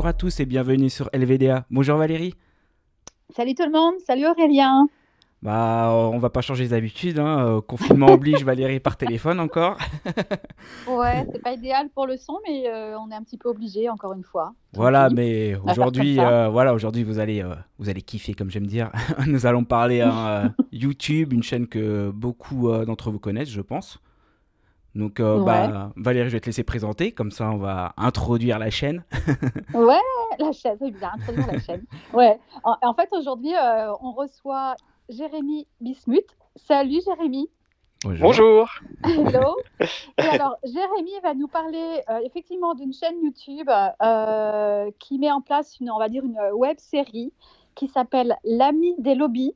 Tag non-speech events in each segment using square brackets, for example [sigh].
bonjour à tous et bienvenue sur LVDA. Bonjour Valérie. Salut tout le monde, salut Aurélien. Bah, on va pas changer d'habitude, hein. Euh, confinement [laughs] oblige Valérie par téléphone encore. [laughs] ouais, c'est pas idéal pour le son, mais euh, on est un petit peu obligé encore une fois. Voilà, mais aujourd'hui, euh, voilà, aujourd'hui vous allez, vous allez kiffer comme j'aime dire. [laughs] Nous allons parler à YouTube, une chaîne que beaucoup d'entre vous connaissent, je pense. Donc, bah, Valérie, je vais te laisser présenter, comme ça on va introduire la chaîne. [laughs] ouais, la chaîne, c'est bien, introduire la chaîne. Ouais. en fait, aujourd'hui, on reçoit Jérémy Bismuth. Salut Jérémy. Bonjour. Hello. [laughs] Et alors, Jérémy va nous parler euh, effectivement d'une chaîne YouTube euh, qui met en place une, on va dire, une web série qui s'appelle L'ami des lobbies.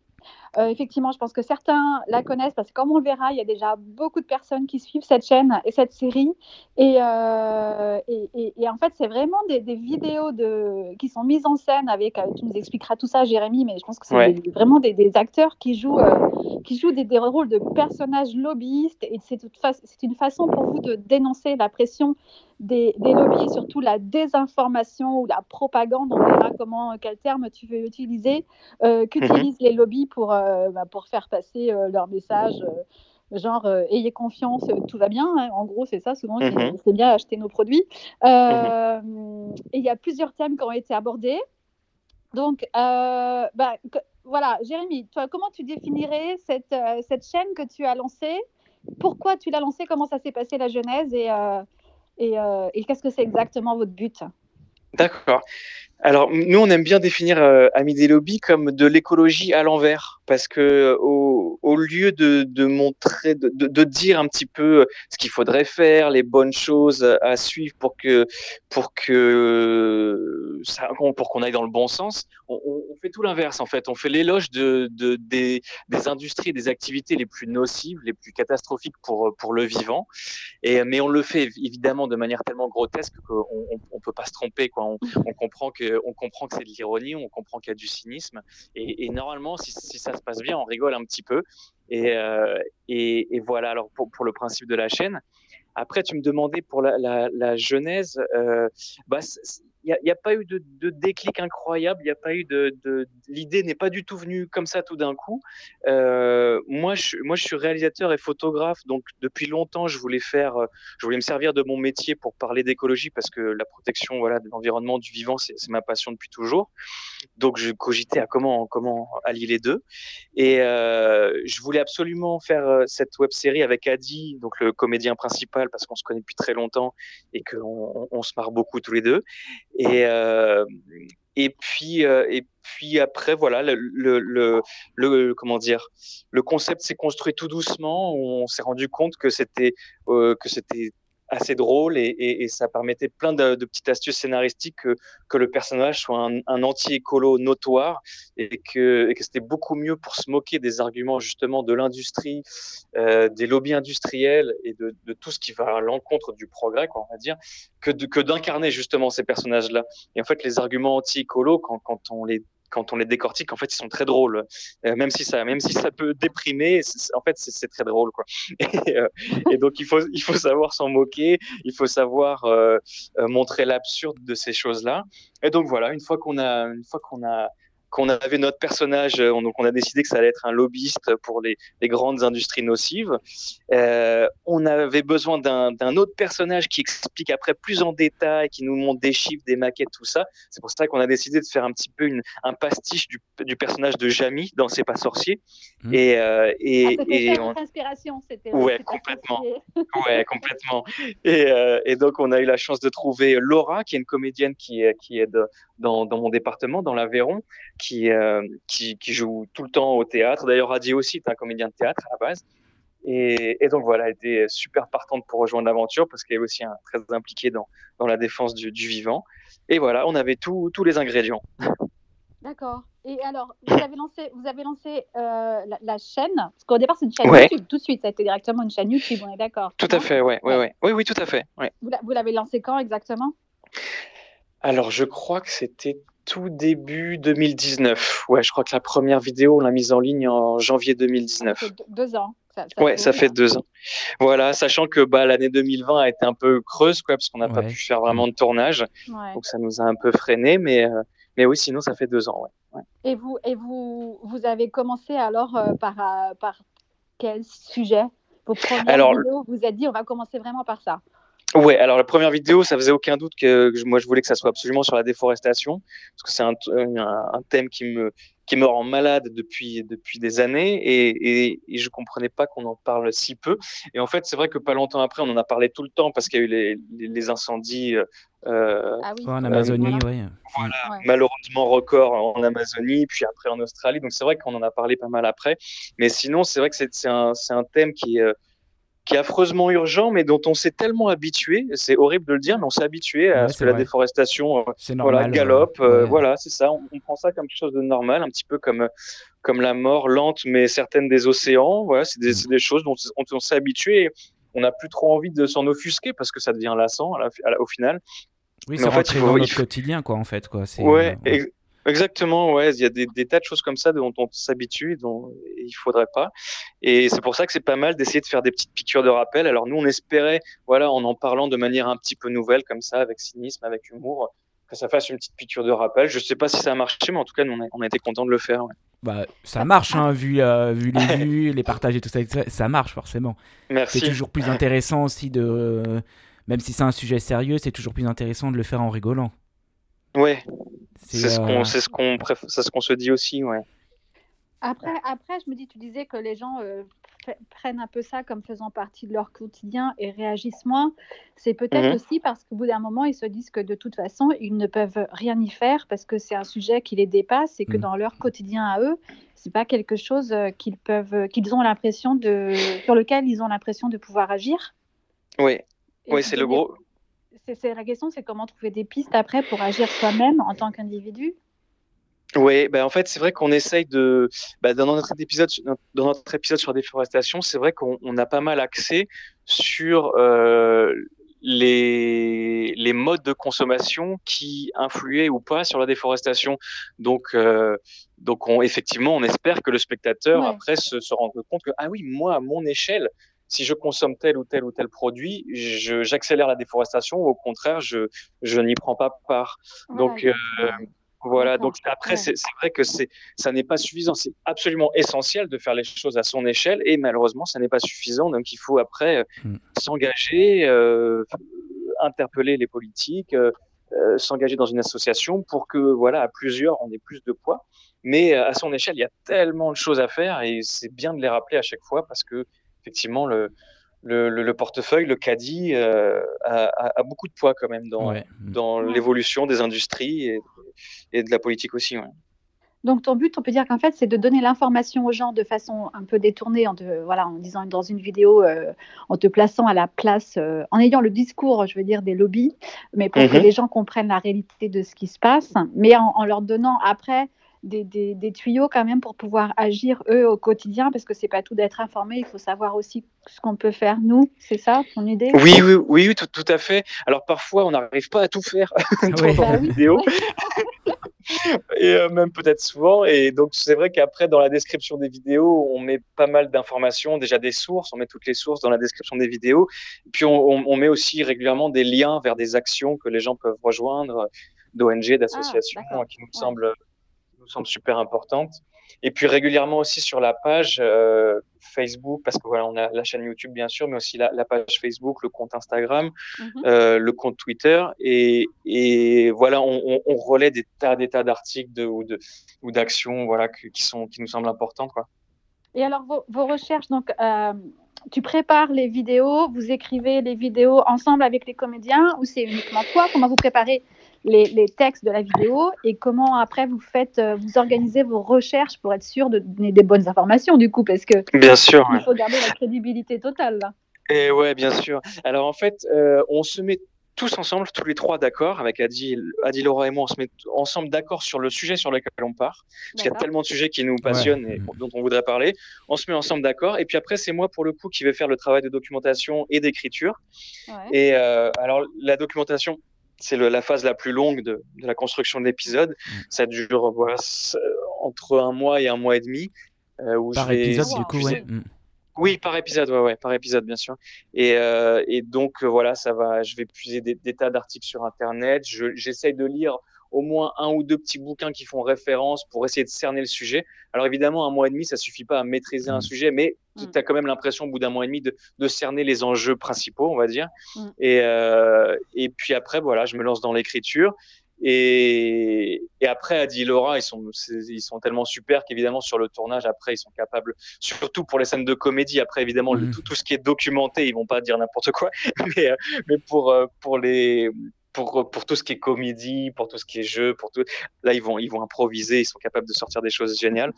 Euh, effectivement, je pense que certains la connaissent parce que comme on le verra, il y a déjà beaucoup de personnes qui suivent cette chaîne et cette série. Et, euh, et, en fait, c'est vraiment des, vidéos de, qui sont mises en scène avec, euh, tu nous expliqueras tout ça, Jérémy, mais je pense que c'est vraiment des, acteurs qui jouent, qui jouent des, rôles de personnages lobbyistes. Et c'est une façon pour vous de dénoncer la pression des, lobbies et surtout la désinformation ou la propagande, on verra comment, quel terme tu veux utiliser, euh, qu'utilisent les lobbies pour, euh, bah, pour faire passer euh, leur message. genre ayez confiance, tout va bien. Hein. En gros, c'est ça. Souvent, mhm. c'est bien acheter nos produits. Mhm. Et il y a plusieurs thèmes qui ont été abordés. Donc, bah, voilà, Jérémy, toi, comment tu définirais cette, cette chaîne que tu as lancée? Pourquoi tu l'as lancée? Comment ça s'est passé la genèse et, euh, et, qu'est-ce que c'est exactement votre but? D'accord. Alors, nous, on aime bien définir euh, Amis Lobby comme de l'écologie à l'envers parce que au, au lieu de, montrer, de, dire un petit peu ce qu'il faudrait faire, les bonnes choses à suivre pour que pour que ça, pour qu'on aille dans le bon sens, on, fait tout l'inverse en fait. On fait l'éloge de, de des, des, industries, des activités les plus nocives, les plus catastrophiques pour pour le vivant. Et mais on le fait évidemment de manière tellement grotesque qu'on on, peut pas se tromper on comprend que on comprend que c'est de l'ironie, on comprend qu'il y a du cynisme. Et, normalement, si, ça se passe bien, on rigole un petit peu. Et, euh, voilà, alors pour, le principe de la chaîne. Après, tu me demandais pour la genèse, euh, bah, il n'y a, pas eu de, déclic incroyable, il n'y a pas eu de, l'idée n'est pas du tout venue comme ça tout d'un coup. Euh, moi, je, moi, je suis réalisateur et photographe, donc depuis longtemps, je voulais faire, euh, je voulais me servir de mon métier pour parler d'écologie parce que la protection, voilà, de l'environnement, du vivant, c'est ma passion depuis toujours. Donc, je cogitais à comment, comment allier les deux. Et euh, je voulais absolument faire cette web série avec Adi, donc le comédien principal, parce qu'on se connaît depuis très longtemps et qu'on on se marre beaucoup tous les deux. Et, euh, et puis, euh, et puis après, voilà, le, le, le, comment dire, le concept s'est construit tout doucement. On s'est rendu compte que c'était euh, que c'était assez drôle et, ça permettait plein de, petites astuces scénaristiques que, le personnage soit un, anti-écolo notoire et que, c'était beaucoup mieux pour se moquer des arguments justement de l'industrie, euh, des lobbies industriels et de, tout ce qui va à l'encontre du progrès, quoi, on va dire, que, d'incarner justement ces personnages-là. Et en fait, les arguments anti-écolo, quand on les quand on les décortique, en fait, ils sont très drôles. Euh, même si ça, même si ça peut déprimer, en fait, c'est très drôle, quoi. [laughs] Et, euh, et, donc, il faut, il faut savoir s'en moquer, il faut savoir euh montrer l'absurde de ces choses-là. Et donc voilà, une fois qu'on a, une fois qu'on a qu'on avait notre personnage, euh, donc on a décidé que ça allait être un lobbyiste pour les, les grandes industries nocives. Euh, on avait besoin d'un autre personnage qui explique après plus en détail, qui nous montre des chiffres, des maquettes, tout ça. C'est pour ça qu'on a décidé de faire un petit peu une, un pastiche du, du personnage de Jamie dans C'est pas sorcier. Mmh. Et, euh, et, ah, et on... inspiration, c'était. Ouais, complètement. ouais, complètement. Et, euh, et, donc on a eu la chance de trouver Laura, qui est une comédienne qui, qui est de, dans, dans mon département, dans l'Aveyron, qui, euh, qui, qui, joue tout le temps au théâtre. D'ailleurs, Adi aussi est un comédien de théâtre à la base. Et, et, donc voilà, elle était super partante pour rejoindre l'aventure parce qu'elle est aussi très impliquée dans, dans la défense du, du, vivant. Et voilà, on avait tous les ingrédients. D'accord. Et alors, vous avez lancé, vous avez lancé euh, la, la, chaîne, parce qu'au départ, c'est une chaîne ouais. YouTube, tout de suite, ça a été directement une chaîne YouTube, on est d'accord Tout à fait, ouais, ouais, ouais. Oui, oui, tout à fait. Ouais. Vous l'avez lancé quand exactement? Alors, je crois que c'était tout début 2019. Ouais, je crois que la première vidéo, on l'a mise en ligne en janvier 2019. Deux, deux ans. Ça, ouais, ça fait deux ans. Voilà, sachant que bah, l'année 2020 a été un peu creuse, quoi, parce qu'on n'a pas pu faire vraiment de tournage. Donc ça nous a un peu freiné, mais, euh, mais oui, sinon ça fait deux ans. Ouais. Et, vous, et vous, vous avez commencé alors euh, par, euh, par quel sujet? Vos premières alors, vidéos, vous êtes dit on va commencer vraiment par ça. Ouais, alors la première vidéo, ça faisait aucun doute que, moi je voulais que ça soit absolument sur la déforestation, parce que c'est un, un, thème qui me qui me rend malade depuis depuis des années et, et, et je comprenais pas qu'on en parle si peu. Et en fait, c'est vrai que pas longtemps après, on en a parlé tout le temps parce qu'il y a eu les, les, incendies euh, ah oui. en Amazonie, oui. Voilà, malheureusement record en Amazonie, puis après en Australie. Donc c'est vrai qu'on en a parlé pas mal après. Mais sinon, c'est vrai que c'est un, un thème qui est qui est affreusement urgent, mais dont on s'est tellement habitué, c'est horrible de le dire, mais on s'est habitué à ce que la déforestation euh, voilà, galope. Euh, voilà, c'est ça. On, prend ça comme quelque chose de normal, un petit peu comme, comme la mort lente, mais certaine des océans. Voilà, c'est des, mm. des, choses dont on, s'est habitué. On n'a plus trop envie de s'en offusquer parce que ça devient lassant au final. Oui, c'est rentré dans notre quotidien, quoi, en fait. Quoi. Ouais, ouais. Exactement, ouais. Il y a des, des, tas de choses comme ça dont on s'habitue, dont il faudrait pas. Et c'est pour ça que c'est pas mal d'essayer de faire des petites piqûres de rappel. Alors nous, on espérait, voilà, en en parlant de manière un petit peu nouvelle, comme ça, avec cynisme, avec humour, que ça fasse une petite piqûre de rappel. Je sais pas si ça a marché, mais en tout cas, nous, on a, on a été content de le faire. Bah, ça marche, hein, vu, euh, vu les [laughs] vues, les partages et tout ça, ça marche forcément. Merci. C'est toujours plus intéressant aussi de, même si c'est un sujet sérieux, c'est toujours plus intéressant de le faire en rigolant. Ouais, c'est ce qu'on ce qu'on ce qu'on se dit aussi, ouais. Après, après, je me dis, tu disais que les gens euh, prennent un peu ça comme faisant partie de leur quotidien et réagissent moins. C'est peut-être mhm. aussi parce qu'au bout d'un moment, ils se disent que de toute façon, ils ne peuvent rien y faire parce que c'est un sujet qui les dépasse et que mhm. dans leur quotidien à eux, c'est pas quelque chose euh, qu'ils peuvent, qu'ils ont l'impression de, sur lequel ils ont l'impression de pouvoir agir. Oui, oui, c'est le gros c'est la question, c'est comment trouver des pistes après pour agir soi-même en tant qu'individu? Oui, ben en fait, c'est vrai qu'on essaye de. Ben dans, notre épisode, dans notre épisode sur la déforestation, c'est vrai qu'on a pas mal axé sur euh, les, les modes de consommation qui influaient ou pas sur la déforestation. Donc, euh, donc on, effectivement, on espère que le spectateur, après, se, se rende compte que, ah oui, moi, à mon échelle, si je consomme tel ou tel ou tel produit, j'accélère la déforestation ou au contraire, je, je n'y prends pas part. Donc, euh, voilà. Donc après, c'est vrai que c'est ça n'est pas suffisant. C'est absolument essentiel de faire les choses à son échelle et malheureusement, ça n'est pas suffisant. Donc il faut après euh, mm. s'engager, euh, interpeller les politiques, s'engager dans une association pour que voilà, à plusieurs, on ait plus de poids. Mais à son échelle, il y a tellement de choses à faire et c'est bien de les rappeler à chaque fois parce que effectivement, le, le, portefeuille, le caddie, euh, a, beaucoup de poids quand même dans, dans l'évolution des industries et, et, de la politique aussi. Donc ton but, on peut dire qu'en fait, c'est de donner l'information aux gens de façon un peu détournée, en, voilà, en disant dans une vidéo, euh, en te plaçant à la place, euh, en ayant le discours, je veux dire, des lobbies, mais pour que mhm. les gens comprennent la réalité de ce qui se passe, mais en leur donnant après des, tuyaux quand même pour pouvoir agir eux au quotidien parce que c'est pas tout d'être informé, il faut savoir aussi ce qu'on peut faire nous, c'est ça ton idée? Oui, oui, oui, tout, tout, à fait. Alors parfois on n'arrive pas à tout faire [laughs] dans bah la vidéo. [laughs] et euh, même peut-être souvent. Et donc, c'est vrai qu'après, dans la description des vidéos, on met pas mal d'informations, déjà des sources, on met toutes les sources dans la description des vidéos. Puis, on, on, met aussi régulièrement des liens vers des actions que les gens peuvent rejoindre, d'ONG, d'associations, ah, qui nous semblent nous semble super importante. Et puis régulièrement aussi sur la page euh, Facebook, parce que voilà, on a la chaîne YouTube bien sûr, mais aussi la, page Facebook, le compte Instagram, mhm. euh, le compte Twitter, et, et voilà, on, on, relaie des tas, des tas d'articles de, ou de ou d'actions, voilà, qui sont qui nous semblent importantes, quoi. Et alors vos, vos recherches, donc. Euh, tu prépares les vidéos, vous écrivez les vidéos ensemble avec les comédiens ou c'est uniquement toi? Comment vous préparez les, textes de la vidéo et comment après vous faites, euh, vous organisez vos recherches pour être sûr de donner des bonnes informations du coup, parce que bien sûr, il faut garder la crédibilité totale là. Et ouais, bien sûr. Alors en fait, euh, on se met tous ensemble, tous les trois d'accord, avec Adi, Adi, Laura et moi, on se met ensemble d'accord sur le sujet sur lequel on part. Parce qu'il y a tellement de sujets qui nous passionnent et dont on voudrait parler. On se met ensemble d'accord. Et puis après, c'est moi, pour le coup, qui vais faire le travail de documentation et d'écriture. Et euh, alors, la documentation, c'est la phase la plus longue de, la construction de l'épisode. Mm. Ça dure voilà, entre un mois et un mois et demi. Euh, Par épisode, du coup, ouais. Mm. Oui, par épisode, ouais, ouais, par épisode, bien sûr. Et, et donc, voilà, ça va, je vais puiser des, des tas d'articles sur Internet. J'essaye de lire au moins un ou deux petits bouquins qui font référence pour essayer de cerner le sujet. Alors évidemment, un mois et demi, ça suffit pas à maîtriser un mm. sujet, mais mm. tu as quand même l'impression au bout d'un mois et demi de, de, cerner les enjeux principaux, on va dire. Mm. Et, euh, et puis après, voilà, je me lance dans l'écriture. Et, et, après, Adi et Laura, ils sont, ils sont tellement super qu'évidemment, sur le tournage, après, ils sont capables, surtout pour les scènes de comédie, après, évidemment, tout, tout, ce qui est documenté, ils vont pas dire n'importe quoi, [laughs] mais, euh, mais pour, euh, pour les, pour, pour tout ce qui est comédie, pour tout ce qui est jeu, pour tout. Là, ils vont, ils vont improviser, ils sont capables de sortir des choses géniales.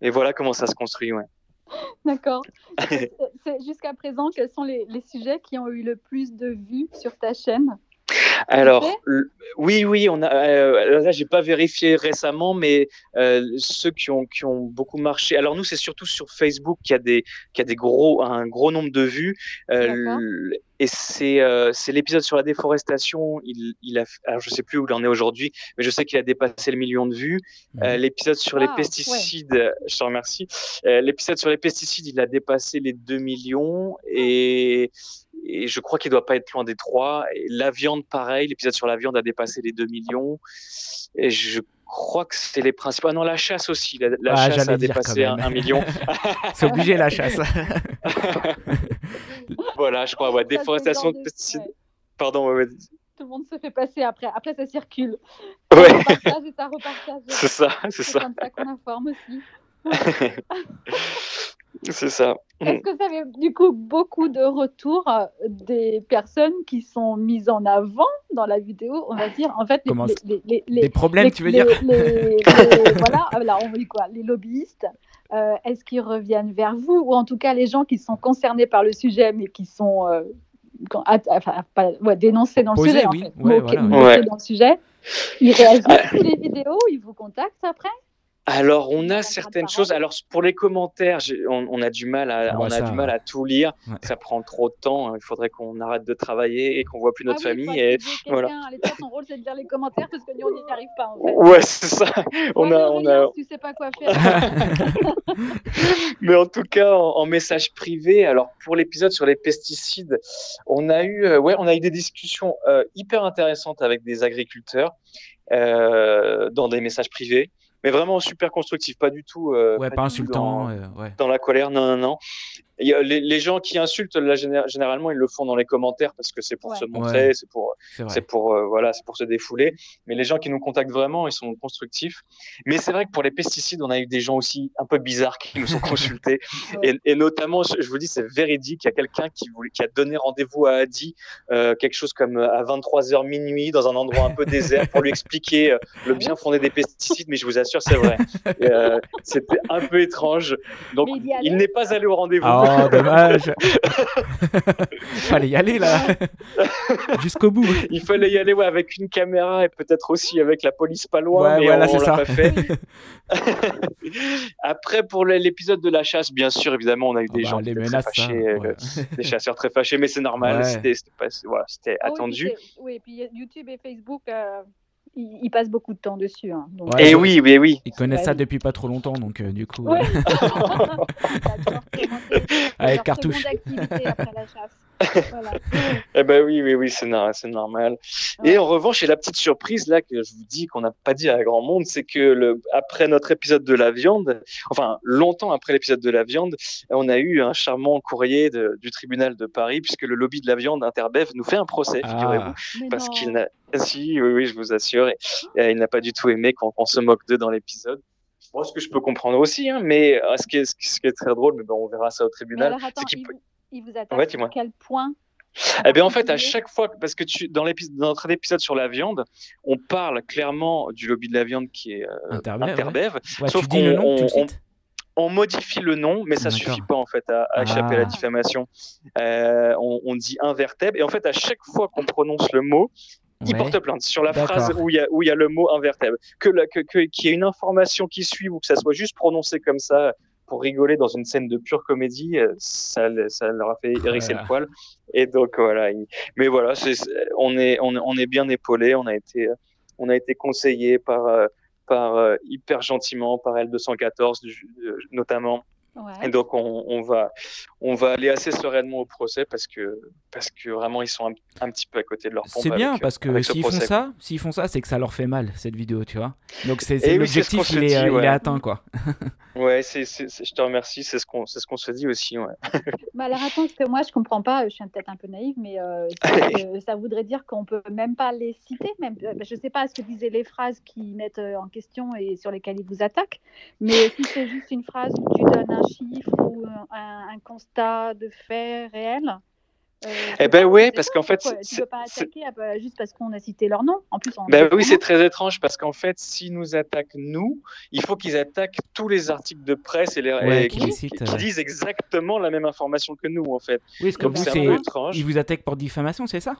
Et voilà comment ça se construit, ouais. [laughs] D'accord. [laughs] Jusqu'à présent, quels sont les, les, sujets qui ont eu le plus de vues sur ta chaîne? Alors, oui, oui, on a. Euh, là, j'ai pas vérifié récemment, mais euh, ceux qui ont qui ont beaucoup marché. Alors nous, c'est surtout sur Facebook qu'il y a des qui a des gros un gros nombre de vues. Euh, et c'est c'est l'épisode sur la déforestation. Il, il a. Alors je sais plus où il en est aujourd'hui, mais je sais qu'il a dépassé le million de vues. Mhm. l'épisode sur les pesticides, je te remercie. l'épisode sur les pesticides, il a dépassé les 2 millions et et je crois qu'il doit pas être loin des trois. Et la viande, pareil, l'épisode sur la viande a dépassé les 2 millions. Et je crois que c'était les principaux. Ah non, la chasse aussi. La, ah, chasse a dépassé un, million. [laughs] C'est obligé la chasse. [laughs] voilà, je crois. Ouais, déforestation de. Pardon. Tout le monde se fait passer après. Après, ça circule. [laughs] Ouais. C'est ça, c'est ça. C'est comme ça qu'on informe aussi. C'est ça. Est-ce que ça avait du coup beaucoup de retours euh, des personnes qui sont mises en avant dans la vidéo? On va dire, en fait, les, les, problèmes, tu veux dire? [laughs] Voilà, alors on dit quoi. Les lobbyistes, euh, est-ce qu'ils reviennent vers vous? Ou en tout cas, les gens qui sont concernés par le sujet, mais qui sont euh, enfin, ouais, dénoncés dans le sujet, oui. en fait, dans le sujet, ils réagissent sur les vidéos, ils vous contactent après? Alors, on a certaines choses. Alors, pour les commentaires, on, a du mal à, on a du mal à tout lire. Ça prend trop de temps. Il faudrait qu'on arrête de travailler et qu'on voit plus notre ah famille. Et voilà. Son rôle, c'est de lire les commentaires parce que nous, on n'y arrive pas. En fait. Ouais, c'est ça. On a, on a. Tu sais pas quoi faire. [laughs] Mais en tout cas, en, message privé. Alors, pour l'épisode sur les pesticides, on a eu, euh, ouais, on a eu des discussions euh, hyper intéressantes avec des agriculteurs euh, dans des messages privés mais vraiment super constructif, pas du tout. Euh, ouais, pas, insultant. Dans, euh, ouais. dans, la colère, non, non, non. Les, les, gens qui insultent, là, généralement, ils le font dans les commentaires parce que c'est pour se montrer, c'est pour, c'est pour, euh, voilà, c'est pour se défouler. Mais les gens qui nous contactent vraiment, ils sont constructifs. Mais c'est vrai que pour les pesticides, on a eu des gens aussi un peu bizarres qui nous ont consultés. [laughs] et, et, notamment, je vous dis, c'est véridique. Il y a quelqu'un qui, qui a donné rendez-vous à Adi, euh, quelque chose comme à 23h minuit, dans un endroit un peu désert, pour lui expliquer le bien fondé des pesticides. Mais je vous assure, c'est vrai. Euh, c'était un peu étrange. Donc, il, n'est pas allé au rendez-vous. Oh, [laughs] dommage. il [laughs] fallait y aller là, [laughs] jusqu'au bout. Il fallait y aller ouais, avec une caméra et peut-être aussi avec la police pas loin, mais voilà, on, l'a pas fait. Après, pour l'épisode de la chasse, bien sûr, évidemment, on a eu des oh, gens les menaces, très fâchés, hein, euh, des chasseurs très fâchés, mais c'est normal, c'était voilà, ah attendu. Oui, et puis YouTube et Facebook. Euh, ils, passent beaucoup de temps dessus. Hein, et eh oui, oui, oui. Ils connaissent ça depuis pas trop longtemps, donc euh, du coup. Ouais. [laughs] [laughs] Avec cartouche. Après la chasse. [laughs] eh ben oui, oui, oui, c'est normal. Et en revanche, et la petite surprise là que je vous dis qu'on n'a pas dit à grand monde, c'est que le, après notre épisode de la viande, enfin longtemps après l'épisode de la viande, on a eu un charmant courrier du tribunal de Paris puisque le lobby de la viande Interbev nous fait un procès, ah. figurez-vous, parce qu'il n'a, si, oui, oui, je vous assure, et, il n'a pas du tout aimé qu'on se moque d'eux dans l'épisode. Moi, ce que je peux comprendre aussi, hein, mais euh, ce qui, est, ce, qui est, très drôle, mais bon, on verra ça au tribunal, il vous attaque à quel point eh bien, en fait, à chaque fois, parce que tu, dans, dans notre épisode sur la viande, on parle clairement du lobby de la viande qui est euh, Interbev. sauf qu'on on, modifie le nom, mais ça suffit pas en fait à, échapper à la ah. diffamation. Euh, on, dit invertèbre, et en fait, à chaque fois qu'on prononce le mot, il porte plainte sur la phrase où il y a, où il y a le mot invertèbre. Que, que, qu'il y ait une information qui suit ou que ça soit juste prononcé comme ça pour rigoler dans une scène de pure comédie, euh, ça, ça leur a fait hérisser le poil. Et donc voilà. Mais voilà, on est on, est bien épaulé. On a été on a été conseillé par euh, par euh, hyper gentiment par L214 notamment. Et donc on, on, va on va aller assez sereinement au procès parce que, parce que vraiment, ils sont un, petit peu à côté de leur pompe. C'est bien parce que s'ils font ça, s'ils font ça, c'est que ça leur fait mal cette vidéo, tu vois. Donc c'est eh l'objectif, il, est, il est atteint, quoi. [laughs] ouais, c'est, je te remercie, c'est ce qu'on, c'est ce qu'on se dit aussi, ouais. [laughs] bah alors attends, parce que moi je comprends pas, je suis peut-être un peu naïve, mais euh, [laughs] ça voudrait dire qu'on peut même pas les citer, même. Euh, je sais pas ce que disaient les phrases qui mettent euh, en question et sur lesquelles ils vous attaquent, mais si c'est juste une phrase où tu donnes un chiffre ou un, un constat de fait réel. Euh, eh ben oui, parce qu'en fait, tu peux pas attaquer juste parce qu'on a cité leur nom. En plus, ben oui, c'est très étrange parce qu'en fait, s'ils nous attaquent nous, il faut qu'ils attaquent tous les articles de presse et, les, qui, disent exactement la même information que nous, en fait. Oui, parce que vous, c'est ils vous attaquent pour diffamation, c'est ça?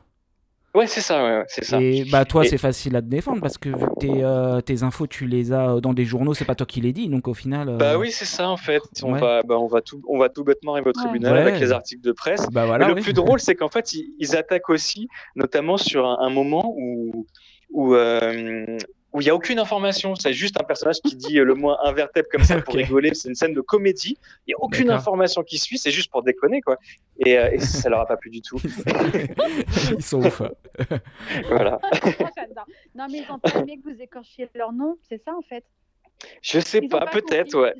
Ouais, c'est ça, ouais, c'est ça. Et bah toi, c'est facile à te défendre parce que tes, euh, tes, infos, tu les as dans des journaux, c'est pas toi qui les dis, donc au final. Euh, bah oui, c'est ça en fait. On va, bah, on va tout, on va tout bêtement arriver au tribunal avec les articles de presse. Bah, voilà, le plus drôle, c'est qu'en fait, ils, attaquent aussi, notamment sur un, moment où, où euh, où il n'y a aucune information. C'est juste un personnage qui dit le moins invertable comme ça [laughs] pour rigoler. C'est une scène de comédie. Il n'y a aucune information qui suit. C'est juste pour déconner, quoi. Et, euh, et ça leur a pas plu du tout. [laughs] ils sont ouf. [laughs] voilà. non, mais ils ont pas aimé que vous écorchiez leur nom. C'est ça, en fait? Je sais pas, peut-être, ouais.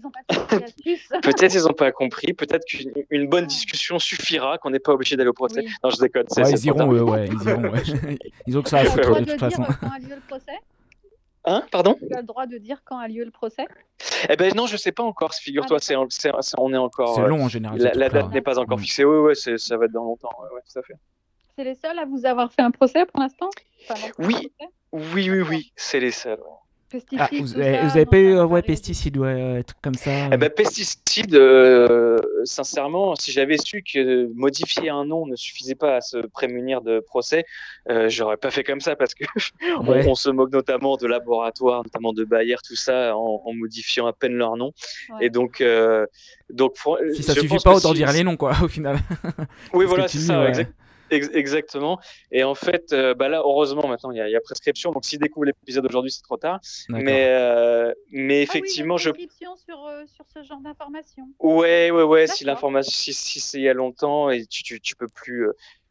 peut-être ils n'ont pas compris. Peut-être qu'une bonne discussion suffira, qu'on n'est pas obligé d'aller au procès. Non, je déconne. Ouais, ils, iront, ouais, ils iront, ouais. Ils ont que ça à foutre de toute façon. Quand le procès? Hein, pardon? Tu as le droit de dire quand a lieu le procès? Eh ben non, je sais pas encore. Figure-toi, ah, c'est, on est encore. C'est long en général. La, date n'est pas encore fixée. Oui, ouais, ça va être dans longtemps. Ouais, tout à fait. C'est les seuls à vous avoir fait un procès pour l'instant? Oui, oui, oui, oui, c'est les seuls. Ah, vous, avez, pas eu ouais, pesticides, ouais, comme ça eh ben, Pesticides, euh, sincèrement, si j'avais su que modifier un nom ne suffisait pas à se prémunir de procès, euh, j'aurais pas fait comme ça parce que [laughs] on, se moque notamment de laboratoires, notamment de Bayer, tout ça, en, modifiant à peine leur nom. Et donc, euh, donc si ça suffit pas, autant dire les noms, quoi, au final. Oui, [laughs] voilà, c'est ça, exactement exactement. Et en fait, euh, bah là, heureusement, maintenant, il y, a prescription. Donc, s'ils découvrent l'épisode aujourd'hui, c'est trop tard. Mais, euh, mais ah effectivement, je. prescription sur, euh, sur ce genre d'information. Ouais, ouais, ouais. Si l'information, si, c'est il y a longtemps et tu, tu, tu peux plus,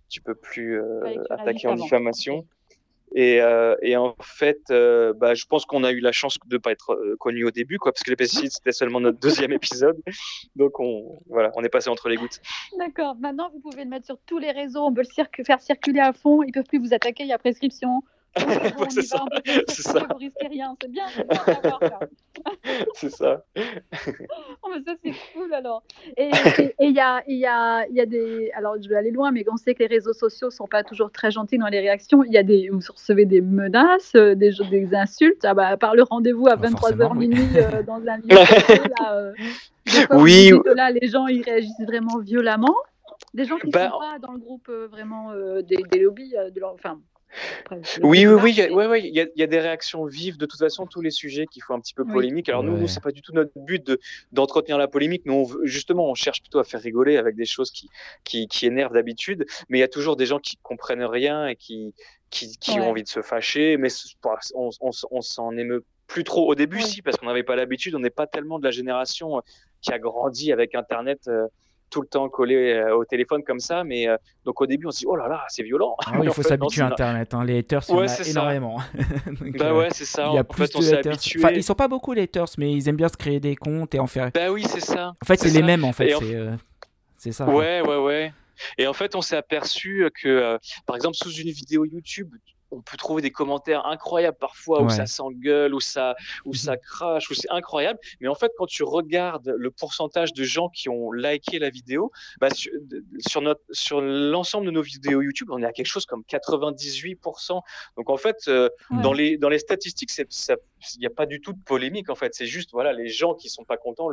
tu peux plus attaquer en diffamation. Et, euh, et, en fait, euh, bah, je pense qu'on a eu la chance de ne pas être euh, connu au début, quoi, parce que les pesticides, c'était seulement notre deuxième [laughs] épisode. Donc, on, voilà, on est passé entre les gouttes. D'accord. Maintenant, vous pouvez le mettre sur tous les réseaux. On peut le faire circuler à fond. Ils ne peuvent plus vous attaquer. Il y a prescription. [laughs] [laughs] c'est ça. [laughs] C'est ça. Vous risquez rien. C'est bien. C'est ça. oh, mais ça, c'est cool alors. Et il y a, y, a, y a des. Alors, je vais aller loin, mais on sait que les réseaux sociaux ne sont pas toujours très gentils dans les réactions. Il y a des. Vous recevez des menaces, euh, des, des insultes. Ah bah, par le rendez-vous à 23h minuit euh, dans un lieu. là, euh, oui. là, les gens, ils réagissent vraiment violemment. Des gens qui ne bah, sont pas dans le groupe vraiment des, des, lobbies, de leur, enfin, oui, oui, oui, il ouais, y, a, y, a des réactions vives de toute façon, tous les sujets qui font un petit peu polémique. Alors nous, c'est pas du tout notre but d'entretenir la polémique. Nous, justement, on cherche plutôt à faire rigoler avec des choses qui, qui, qui énervent d'habitude, mais il y a toujours des gens qui comprennent rien et qui, qui, qui ont envie de se fâcher, mais on, on, on s'en émeut plus trop au début, si, parce qu'on n'avait pas l'habitude. On n'est pas tellement de la génération euh, qui a grandi avec Internet. Euh, tout le temps collé euh, au téléphone comme ça. Mais euh, donc au début, on se dit, oh là là, c'est violent. Ah il [laughs] faut s'habituer à Internet. Hein. Les haters, il y en a énormément. [laughs] bah euh, ouais, c'est ça. Il y a plus de haters. Enfin, ils sont pas beaucoup les haters, mais ils aiment bien se créer des comptes et en faire. Bah oui, c'est ça. En fait, c'est les mêmes en fait. C'est ça. Ouais, ouais, ouais. Et en fait, on s'est aperçu que, par exemple, sous une vidéo YouTube, on peut trouver des commentaires incroyables parfois où ça s'engueule, où ça, où ça [laughs] crache, où c'est incroyable. Mais en fait, quand tu regardes le pourcentage de gens qui ont liké la vidéo, bah, sur, notre, sur l'ensemble de nos vidéos YouTube, on est à quelque chose comme 98%. Donc en fait, euh, dans, les, dans les statistiques, il n'y a pas du tout de polémique. En fait, c'est juste voilà, les gens qui sont pas contents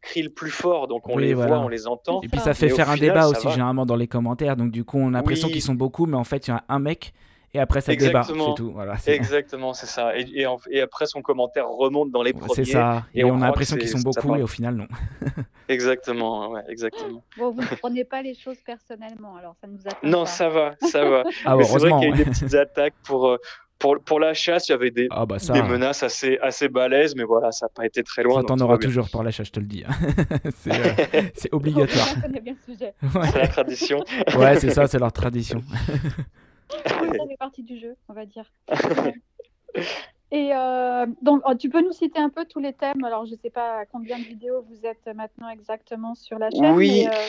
crient le plus fort, donc on les voit, on les entend. Et puis ça fait faire un débat aussi généralement dans les commentaires, donc du coup on a l'impression qu'ils sont beaucoup, mais en fait il y a un mec et après ça débat, c'est tout. Voilà, Exactement, c'est ça. Et, et, après son commentaire remonte dans les premiers. C'est ça. Et, on, a l'impression qu'ils sont beaucoup, et au final non. [laughs] exactement, ouais, exactement. [gasps] Bon, vous ne prenez pas les choses personnellement, alors ça nous Non, ça va, ça va. [laughs] ah, c'est vrai qu'il y a eu des petites attaques pour. Euh, pour, pour la chasse, il y avait des, Ah bah ça, des menaces assez, assez balèzes, mais voilà, ça n'a pas été très loin. ça t'en aura toujours par l'achat, je te le dis. hein. [laughs] c'est euh, c'est obligatoire. On connaît bien le sujet. Ouais, C'est la tradition. Ouais, c'est ça, c'est leur tradition. Oui, [laughs] ça fait partie du jeu, on va dire. [laughs] Et euh, donc, oh, tu peux nous citer un peu tous les thèmes? Alors, je ne sais pas à combien de vidéos vous êtes maintenant exactement sur la chaîne. Oui. mais, euh,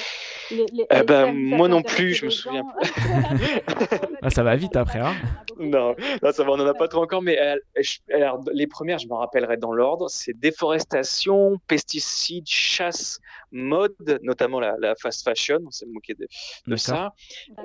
les- les- Eh les ben, thèmes, moi non plus, je me souviens. [laughs] Ah, ça va vite après, hein. Non, non, ça va, on n'en a pas trop encore, mais euh, je- alors, les premières, je me rappellerai dans l'ordre, c'est déforestation, pesticides, chasse, mode, notamment la, la fast fashion, on s'est moqué de, ça.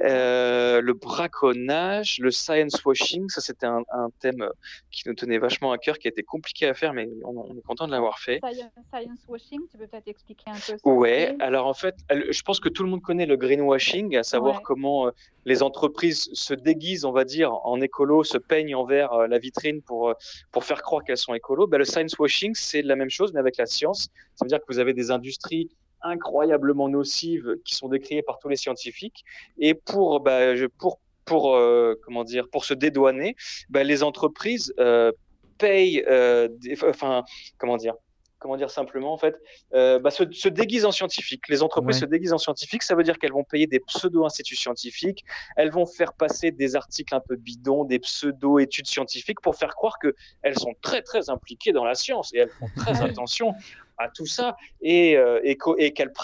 Euh, le braconnage, le science washing, ça c'était un, un thème qui nous tenait vachement à cœur, qui a été compliqué à faire, mais on, on est content de l'avoir fait. Science, science washing, tu peux peut-être expliquer un peu ça Ouais, alors en fait, je pense que tout le monde connaît le greenwashing, à savoir Ouais. comment euh, les entreprises se déguisent, on va dire, en écolo, se peignent envers euh, la vitrine pour, euh, pour faire croire qu'elles sont écolo. Ben, le science washing, c'est la même chose, mais avec la science. Ça veut dire que vous avez des industries incroyablement nocives qui sont décriées par tous les scientifiques. Et pour, bah, pour, pour, euh, comment dire, pour se dédouaner, ben, les entreprises euh, payent, euh, des- enfin, comment dire, comment dire simplement, en fait, euh, bah, se, se déguisent en scientifiques. Les entreprises Ouais. se déguisent en scientifiques, ça veut dire qu'elles vont payer des pseudo-instituts scientifiques, elles vont faire passer des articles un peu bidons, des pseudo-études scientifiques pour faire croire qu'elles sont très très impliquées dans la science et elles font très [laughs] attention à tout ça et, euh, et,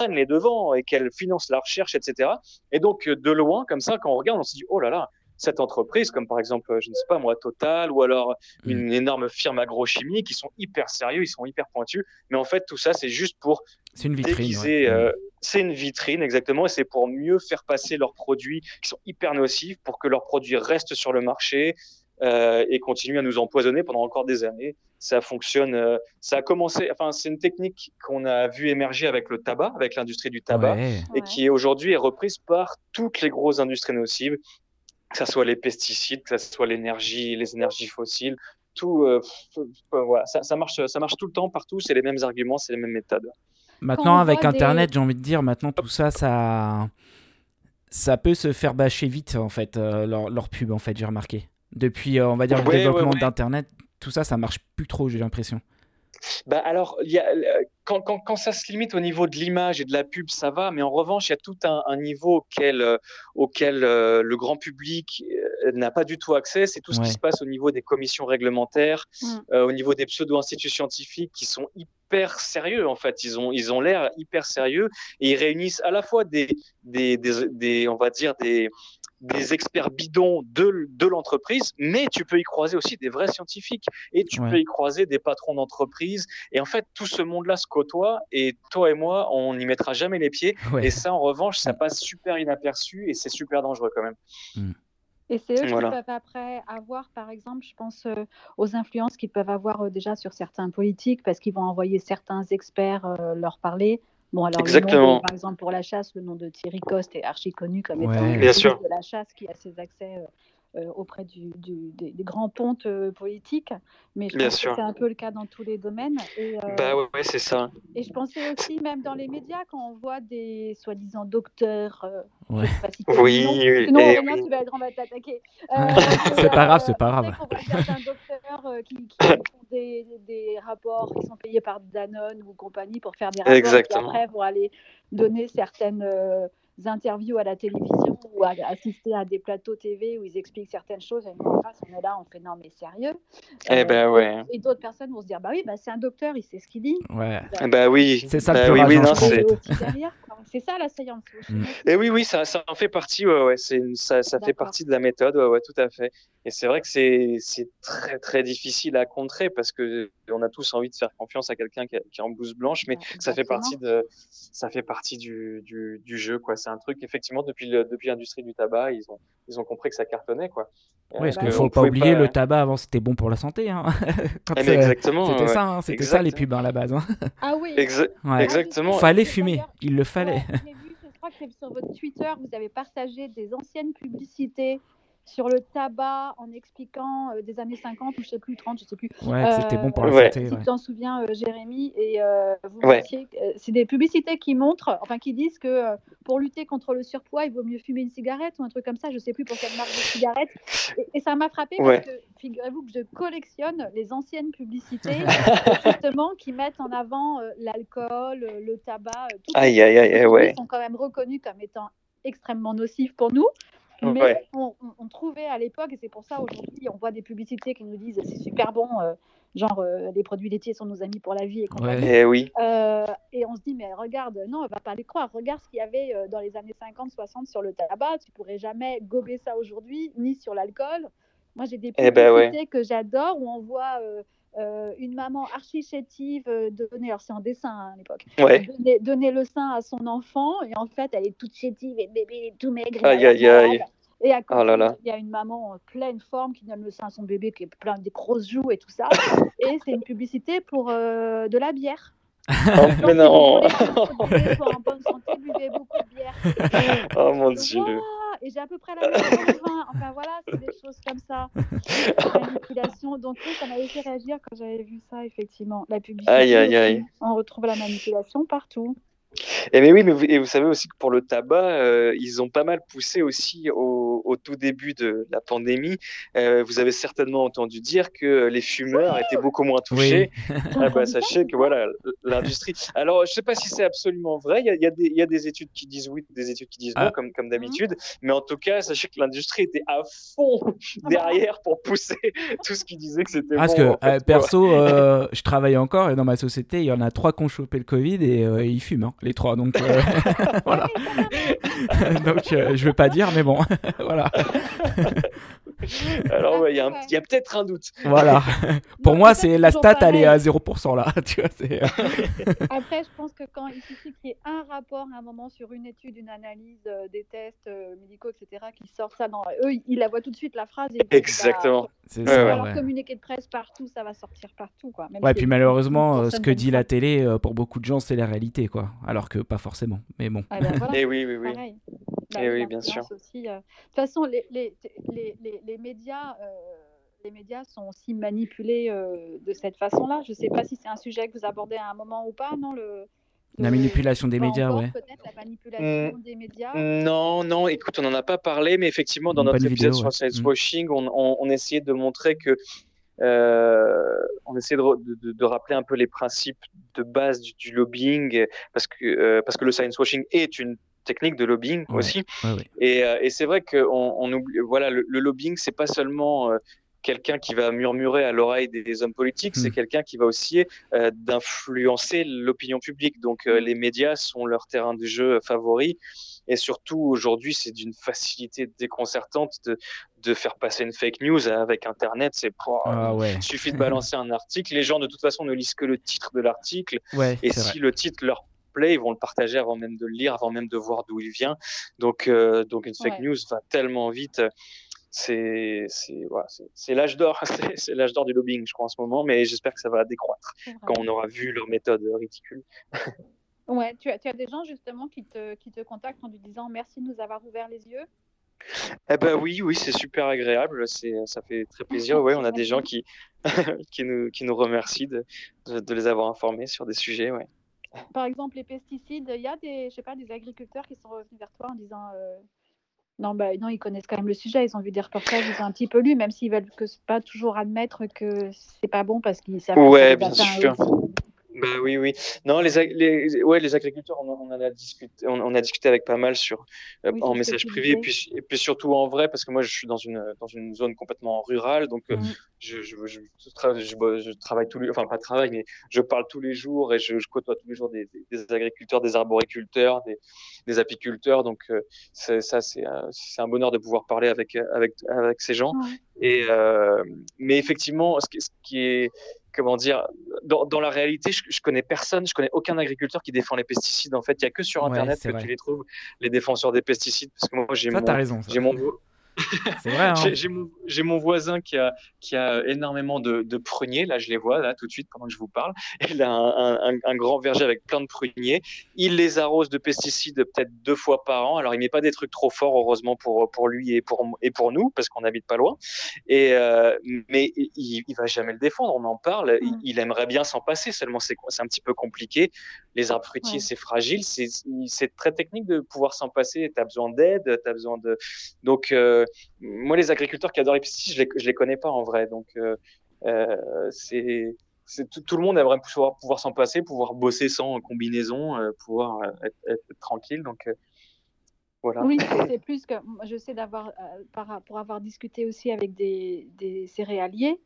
les devants et qu'elles financent la recherche, etc. Et donc euh, de loin, comme ça, quand on regarde, on se dit, oh là là, cette entreprise, comme par exemple, euh, je ne sais pas moi, Total ou alors une énorme firme agrochimique, ils sont hyper sérieux, ils sont hyper pointus, mais en fait tout ça c'est juste pour C'est une vitrine. ouais. euh, c'est une vitrine, exactement, et c'est pour mieux faire passer leurs produits qui sont hyper nocifs, pour que leurs produits restent sur le marché euh, et continuent à nous empoisonner pendant encore des années. Ça fonctionne. euh, ça a commencé. Enfin, c'est une technique qu'on a vu émerger avec le tabac, avec l'industrie du tabac, Ouais. et qui aujourd'hui est reprise par toutes les grosses industries nocives, que ce soit les pesticides, que ce soit l'énergie, les énergies fossiles. Tout, euh, voilà, ça, ça marche, ça marche tout le temps partout. C'est les mêmes arguments, c'est les mêmes méthodes. Maintenant, avec des- Internet, j'ai envie de dire, maintenant tout ça, ça, ça peut se faire bâcher vite, en fait, euh, leur, leur pub, en fait, j'ai remarqué. Depuis, euh, on va dire, le Ouais, développement ouais. d'Internet, tout ça, ça marche plus trop, j'ai l'impression. Bah alors, il y a, euh, quand, quand, quand ça se limite au niveau de l'image et de la pub, ça va, mais en revanche, il y a tout un, un niveau auquel, euh, auquel euh, le grand public euh, n'a pas du tout accès. C'est tout ce Ouais. qui se passe au niveau des commissions réglementaires, Mm. euh, au niveau des pseudo-instituts scientifiques qui sont hyper sérieux, en fait. Ils ont ils ont l'air hyper sérieux et ils réunissent à la fois des, des, des, des on va dire, des des experts bidons de, de l'entreprise, mais tu peux y croiser aussi des vrais scientifiques et tu Ouais. peux y croiser des patrons d'entreprise. Et en fait, tout ce monde-là se côtoie et toi et moi, on n'y mettra jamais les pieds. [laughs] Ouais. Et ça, en revanche, ça passe super inaperçu et c'est super dangereux quand même. Et c'est eux Voilà. qui peuvent après avoir, par exemple, je pense euh, aux influences qu'ils peuvent avoir euh, déjà sur certains politiques, parce qu'ils vont envoyer certains experts euh, leur parler. Bon, alors, le nom Exactement. de- par exemple, pour la chasse, le nom de Thierry Coste est archi connu comme Ouais. étant le Bien sûr. de la chasse qui a ses accès euh, auprès du, du- des, des grands pontes euh, politiques. Mais je Bien pense sûr. que c'est un peu le cas dans tous les domaines. Et, euh, Bah ouais, ouais, c'est ça. et je pensais aussi, même dans les médias, quand on voit des soi-disant docteurs, euh, Ouais. Oui, oui, Sinon, Aurélien, oui. tu vas être, on va t'attaquer. [laughs] C'est pas grave, c'est pas on grave. voit certains docteurs euh, qui, qui [laughs] font des, des rapports, qui sont payés par Danone ou compagnie pour faire des rapports, Exactement. qui après vont aller donner certaines euh, interviews à la télévision ou à, assister à des plateaux TV où ils expliquent certaines choses. Et nous, on est là, on fait non, mais sérieux? Eh ben ouais. Et d'autres personnes vont se dire, bah oui, bah, c'est un docteur, il sait ce qu'il dit. Ouais. Eh Bah oui. C'est ça le Bah plus oui, oui, non, c'est. ça la science. Mm. Et oui, oui, ça, ça en fait partie, ouais, ouais, c'est une- ça, ça fait partie de la méthode, ouais, ouais, tout à fait. Et c'est vrai que c'est, c'est très, très difficile à contrer parce que on a tous envie de faire confiance à quelqu'un qui, est- en blouse blanche, mais Ouais, ça fait partie de, ça fait partie du, du, du jeu, quoi. C'est un truc, effectivement, depuis le, depuis l'industrie du tabac, ils ont, ils ont compris que ça cartonnait, quoi. Ouais, parce Euh, qu'il bah, faut pas oublier, le tabac avant c'était bon pour la santé. Hein. [laughs] Quand Eh c'est- exactement. c'était ouais. ça, hein, c'était ça les pubs hein, à la base. hein. Ah oui. Exa- Ouais. Exactement. Fallait Et fumer, il le fallait. Ouais, j'ai vu, je crois que sur votre Twitter, vous avez partagé des anciennes publicités sur le tabac en expliquant euh, des années 50 ou je sais plus 30, je sais plus. Ouais, c'était bon pour la ouais. santé. Si ouais. tu t'en souviens, euh, Jérémy, et euh, vous Ouais. euh, c'est des publicités qui montrent, enfin qui disent que euh, pour lutter contre le surpoids, il vaut mieux fumer une cigarette ou un truc comme ça. Je sais plus pour quelle marque de cigarette. Et, et ça m'a frappé Ouais. parce que figurez-vous que je collectionne les anciennes publicités [laughs] justement qui mettent en avant euh, l'alcool, euh, le tabac. euh, tout Aïe, aïe, aïe, ouais. sont quand même reconnus comme étant extrêmement nocifs pour nous. Mais Ouais. on, on- on trouvait à l'époque, et c'est pour ça aujourd'hui, on voit des publicités qui nous disent c'est super bon, euh, genre euh, les produits laitiers sont nos amis pour la vie et compagnie. Ouais. Eh oui. Euh, et on se dit, mais regarde, non, on va pas les croire. Regarde ce qu'il y avait euh, dans les années 50-60 sur le tabac. Tu pourrais jamais gober ça aujourd'hui, ni sur l'alcool. Moi, j'ai des Eh publicités ben ouais. que j'adore où on voit euh, une maman archi chétive euh, donner, alors c'est en dessin hein, à l'époque, Ouais. donner, donner le sein à son enfant et en fait elle est toute chétive et le bébé est tout maigre. Aïe, aïe, aïe. Et à côté, Oh là là. il y a une maman en pleine forme qui donne le sein à son bébé qui est plein des grosses joues et tout ça. [laughs] et c'est une publicité pour euh, de la bière. Oh, mais si non. vous voulez en bonne santé, buvez beaucoup de bière. [laughs] Oh mon dieu. Et j'ai à peu près la même. Enfin voilà, c'est des choses comme ça. La manipulation. Donc oui, ça m'avait fait réagir quand j'avais vu ça, effectivement. La publicité. Aïe, aïe, aïe. On retrouve la manipulation partout. Et mais oui, mais vous, et vous savez aussi que pour le tabac, euh, ils ont pas mal poussé aussi au, au tout début de la pandémie. Euh, vous avez certainement entendu dire que les fumeurs étaient beaucoup moins touchés. [laughs] Ah bah, sachez que voilà, l'industrie. Alors, je sais pas si c'est absolument vrai. Il y a, il y a des, il y a des études qui disent oui, des études qui disent non, Ah. comme, comme d'habitude. Mais en tout cas, sachez que l'industrie était à fond [laughs] derrière pour pousser [laughs] tout ce qui disait que c'était Parce bon. que en fait, euh, perso, euh, je travaille encore et dans ma société, il y en a trois qui ont chopé le Covid et euh, ils fument, hein, les trois. Donc euh, [laughs] voilà. [laughs] donc euh, je veux pas dire, mais bon, [laughs] voilà. [laughs] Alors, ouais, il y a, peut-être un doute. Voilà. [laughs] Pour Non, moi, c'est la stat, elle est à 0% là. [laughs] Tu vois, c'est. euh, Après, je pense que quand il suffit qu'il y ait un rapport à un moment sur une étude, une analyse euh, des tests euh, médicaux, etc., qui sortent ça dans eux, ils la voient tout de suite la phrase. Et puis, Exactement. C'est ça, ouais. Bah, alors ouais. communiqué de presse partout, ça va sortir partout, quoi. Même Ouais, si puis malheureusement, ce que dit la télé, euh, pour beaucoup de gens, c'est la réalité, quoi. Alors que pas forcément. Mais bon. Ah, ben voilà, Et oui, oui, oui. pareil. Eh Bah, oui, bien sûr. Aussi, euh. De toute façon, les, les, les, les, les médias, euh, les médias sont aussi manipulés euh, de cette façon-là. Je ne sais pas si c'est un sujet que vous abordez à un moment ou pas, non le, La manipulation des médias, encore, ouais. Peut-être la manipulation des médias. Non, non, écoute, on n'en a pas parlé, mais effectivement, dans Une notre épisode vidéo, sur ouais. science Mm. washing, on, on, on essayait de montrer que. euh, on essayait de, re- de, de rappeler un peu les principes de base du, du lobbying, parce que, euh, parce que le science washing est une technique de lobbying Ouais. aussi. Ouais, ouais. Et, euh, et c'est vrai qu'on on oublie, voilà, le, le lobbying, c'est pas seulement euh, quelqu'un qui va murmurer à l'oreille des, des hommes politiques, c'est Mm. quelqu'un qui va aussi euh, d'influencer l'opinion publique. Donc euh, Mm. les médias sont leur terrain de jeu favori. Et surtout aujourd'hui, c'est d'une facilité déconcertante de, de faire passer une fake news avec Internet. C'est pour, Ah ouais. suffit de balancer un article. Les gens de toute façon ne lisent que le titre de l'article. Ouais, Et si vrai. le titre leur plaît, ils vont le partager avant même de le lire, avant même de voir d'où il vient. Donc, euh, donc une fake Ouais. news va tellement vite. C'est c'est voilà, l'âge d'or, [laughs] c'est l'âge d'or du lobbying, je crois en ce moment, mais j'espère que ça va décroître quand on aura vu leur méthode ridicule. [laughs] Ouais, tu as, tu as des gens justement qui te, qui te contactent en lui disant merci de nous avoir ouvert les yeux. Eh ben oui, oui, c'est super agréable, c'est ça fait très plaisir. Ouais, on a des gens qui [laughs] qui nous qui nous remercient de, de, de les avoir informés sur des sujets. Ouais. Par exemple, les pesticides, il y a des, je sais pas, des agriculteurs qui sont revenus vers toi en disant euh, non, bah, non, ils connaissent quand même le sujet, ils ont vu des reportages, ils ont un petit peu lu, même s'ils veulent que pas toujours admettre que c'est pas bon parce qu'ils savent que Ouais, bien sûr. Bah oui, oui. Non, les, les, ouais, les agriculteurs, on, en- on en a discuté, on, on a discuté avec pas mal sur, euh, Oui, en message privé, et puis, et puis surtout en vrai, parce que moi, je suis dans une, dans une zone complètement rurale, donc euh, Mm. je, je, je, je travaille tous les, enfin pas travaille, mais je parle tous les jours et je, je côtoie tous les jours des, des, des agriculteurs, des arboriculteurs, des, des apiculteurs, donc euh, ça, c'est, un- un bonheur de pouvoir parler avec, avec, avec ces gens. Ouais. Et euh, mais effectivement, ce qui, ce qui est comment dire, dans, dans la réalité, je, je connais personne, je connais aucun agriculteur qui défend les pesticides. En fait, il y a que sur Ouais, Internet c'est que vrai. tu les trouves, les défenseurs des pesticides. Parce que moi, j'ai mon, raison. j'ai mon. Hein. J'ai mon, voisin qui a, qui a énormément de, de, pruniers. Là, je les vois là tout de suite pendant que je vous parle. Il a un, un, grand verger avec plein de pruniers. Il les arrose de pesticides peut-être deux fois par an. Alors, il met pas des trucs trop forts, heureusement pour, pour lui et pour, et pour nous, parce qu'on habite pas loin. Et, euh, mais il, il va jamais le défendre. On en parle. Mm. Il, aimerait bien s'en passer. Seulement, c'est un petit peu compliqué. Les arbres fruitiers, c'est fragile. C'est très technique de pouvoir s'en passer. Tu as besoin d'aide. Tu as besoin de. Donc, euh, moi, les agriculteurs qui adorent les pesticides, je les, les connais pas en vrai. Donc, euh, euh c'est tout, le monde aimerait pouvoir, pouvoir s'en passer, pouvoir bosser sans combinaison, euh, pouvoir être, être, tranquille. Donc, voilà. Oui, [laughs] c'est plus que je sais d'avoir, pour avoir discuté aussi avec des, des céréaliers,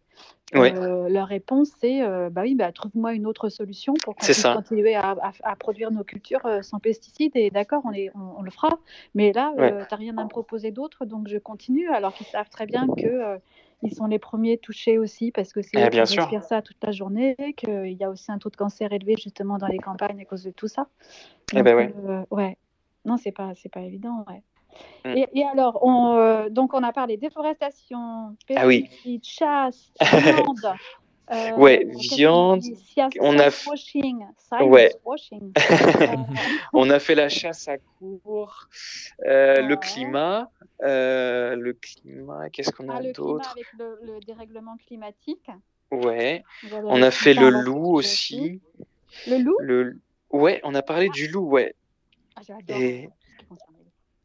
leur réponse c'est bah oui, bah, trouve-moi une autre solution pour qu'on puisse continuer à, à, produire nos cultures sans pesticides. Et d'accord, on, on, le fera, mais là, tu n'as rien à me proposer d'autre, donc je continue, alors qu'ils savent très bien que ils sont les premiers touchés aussi parce que c'est bien sûr ça toute la journée, qu'il y a aussi un taux de cancer élevé justement dans les campagnes à cause de tout ça. Eh ben ouais. Euh, ouais. Non, c'est pas c'est pas évident, ouais. Mm. Et, et, alors, on, euh, donc on a parlé déforestation, ah oui. chasse, [laughs] viande. Euh, ouais, viande. On a washing, ouais. washing. [laughs] on a fait la chasse à court, euh, le climat, euh, le climat. Qu'est-ce qu'on a ah, d'autre? Avec le, le, dérèglement climatique. Ouais. On a fait le loup aussi. Le loup? Le. Ouais, on a parlé du loup, ouais. Ah, Et...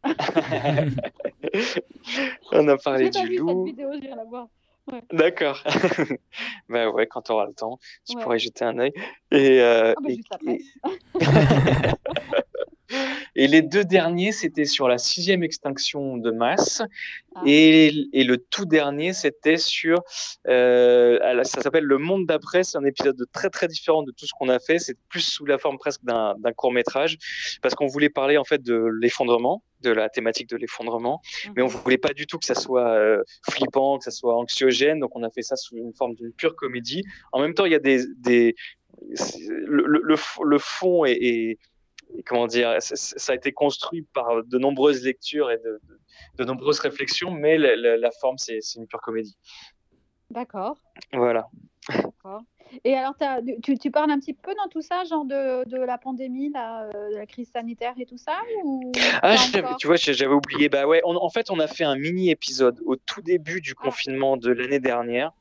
[laughs] on a parlé du vu loup. Cette vidéo, la voir. D'accord. [laughs] bah ouais, quand tu auras le temps, tu pourrais jeter un œil. Et, euh, ah bah, juste après. [laughs] Et les deux derniers, c'était sur la sixième extinction de masse. Ah. Et, et, le tout dernier, c'était sur. Euh, ça s'appelle Le Monde d'après. C'est un épisode très, très différent de tout ce qu'on a fait. C'est plus sous la forme presque d'un court-métrage. Parce qu'on voulait parler, en fait, de l'effondrement de la thématique de l'effondrement, mais on mhm. voulait pas du tout que ça soit euh, flippant, que ça soit anxiogène, donc on a fait ça sous une forme d'une pure comédie. En même temps, il y a des, des le, le, le, fond est, comment dire, ça a été construit par de nombreuses lectures et de, de, nombreuses réflexions, mais la, la, forme, c'est une pure comédie. D'accord. Voilà. D'accord. Et alors, tu, tu, parles un petit peu dans tout ça, genre de, de la pandémie, la, euh, la, crise sanitaire et tout ça ou Ah, tu vois, j'avais oublié. Bah ouais, en fait, on a fait un mini épisode au tout début du ah. confinement de l'année dernière.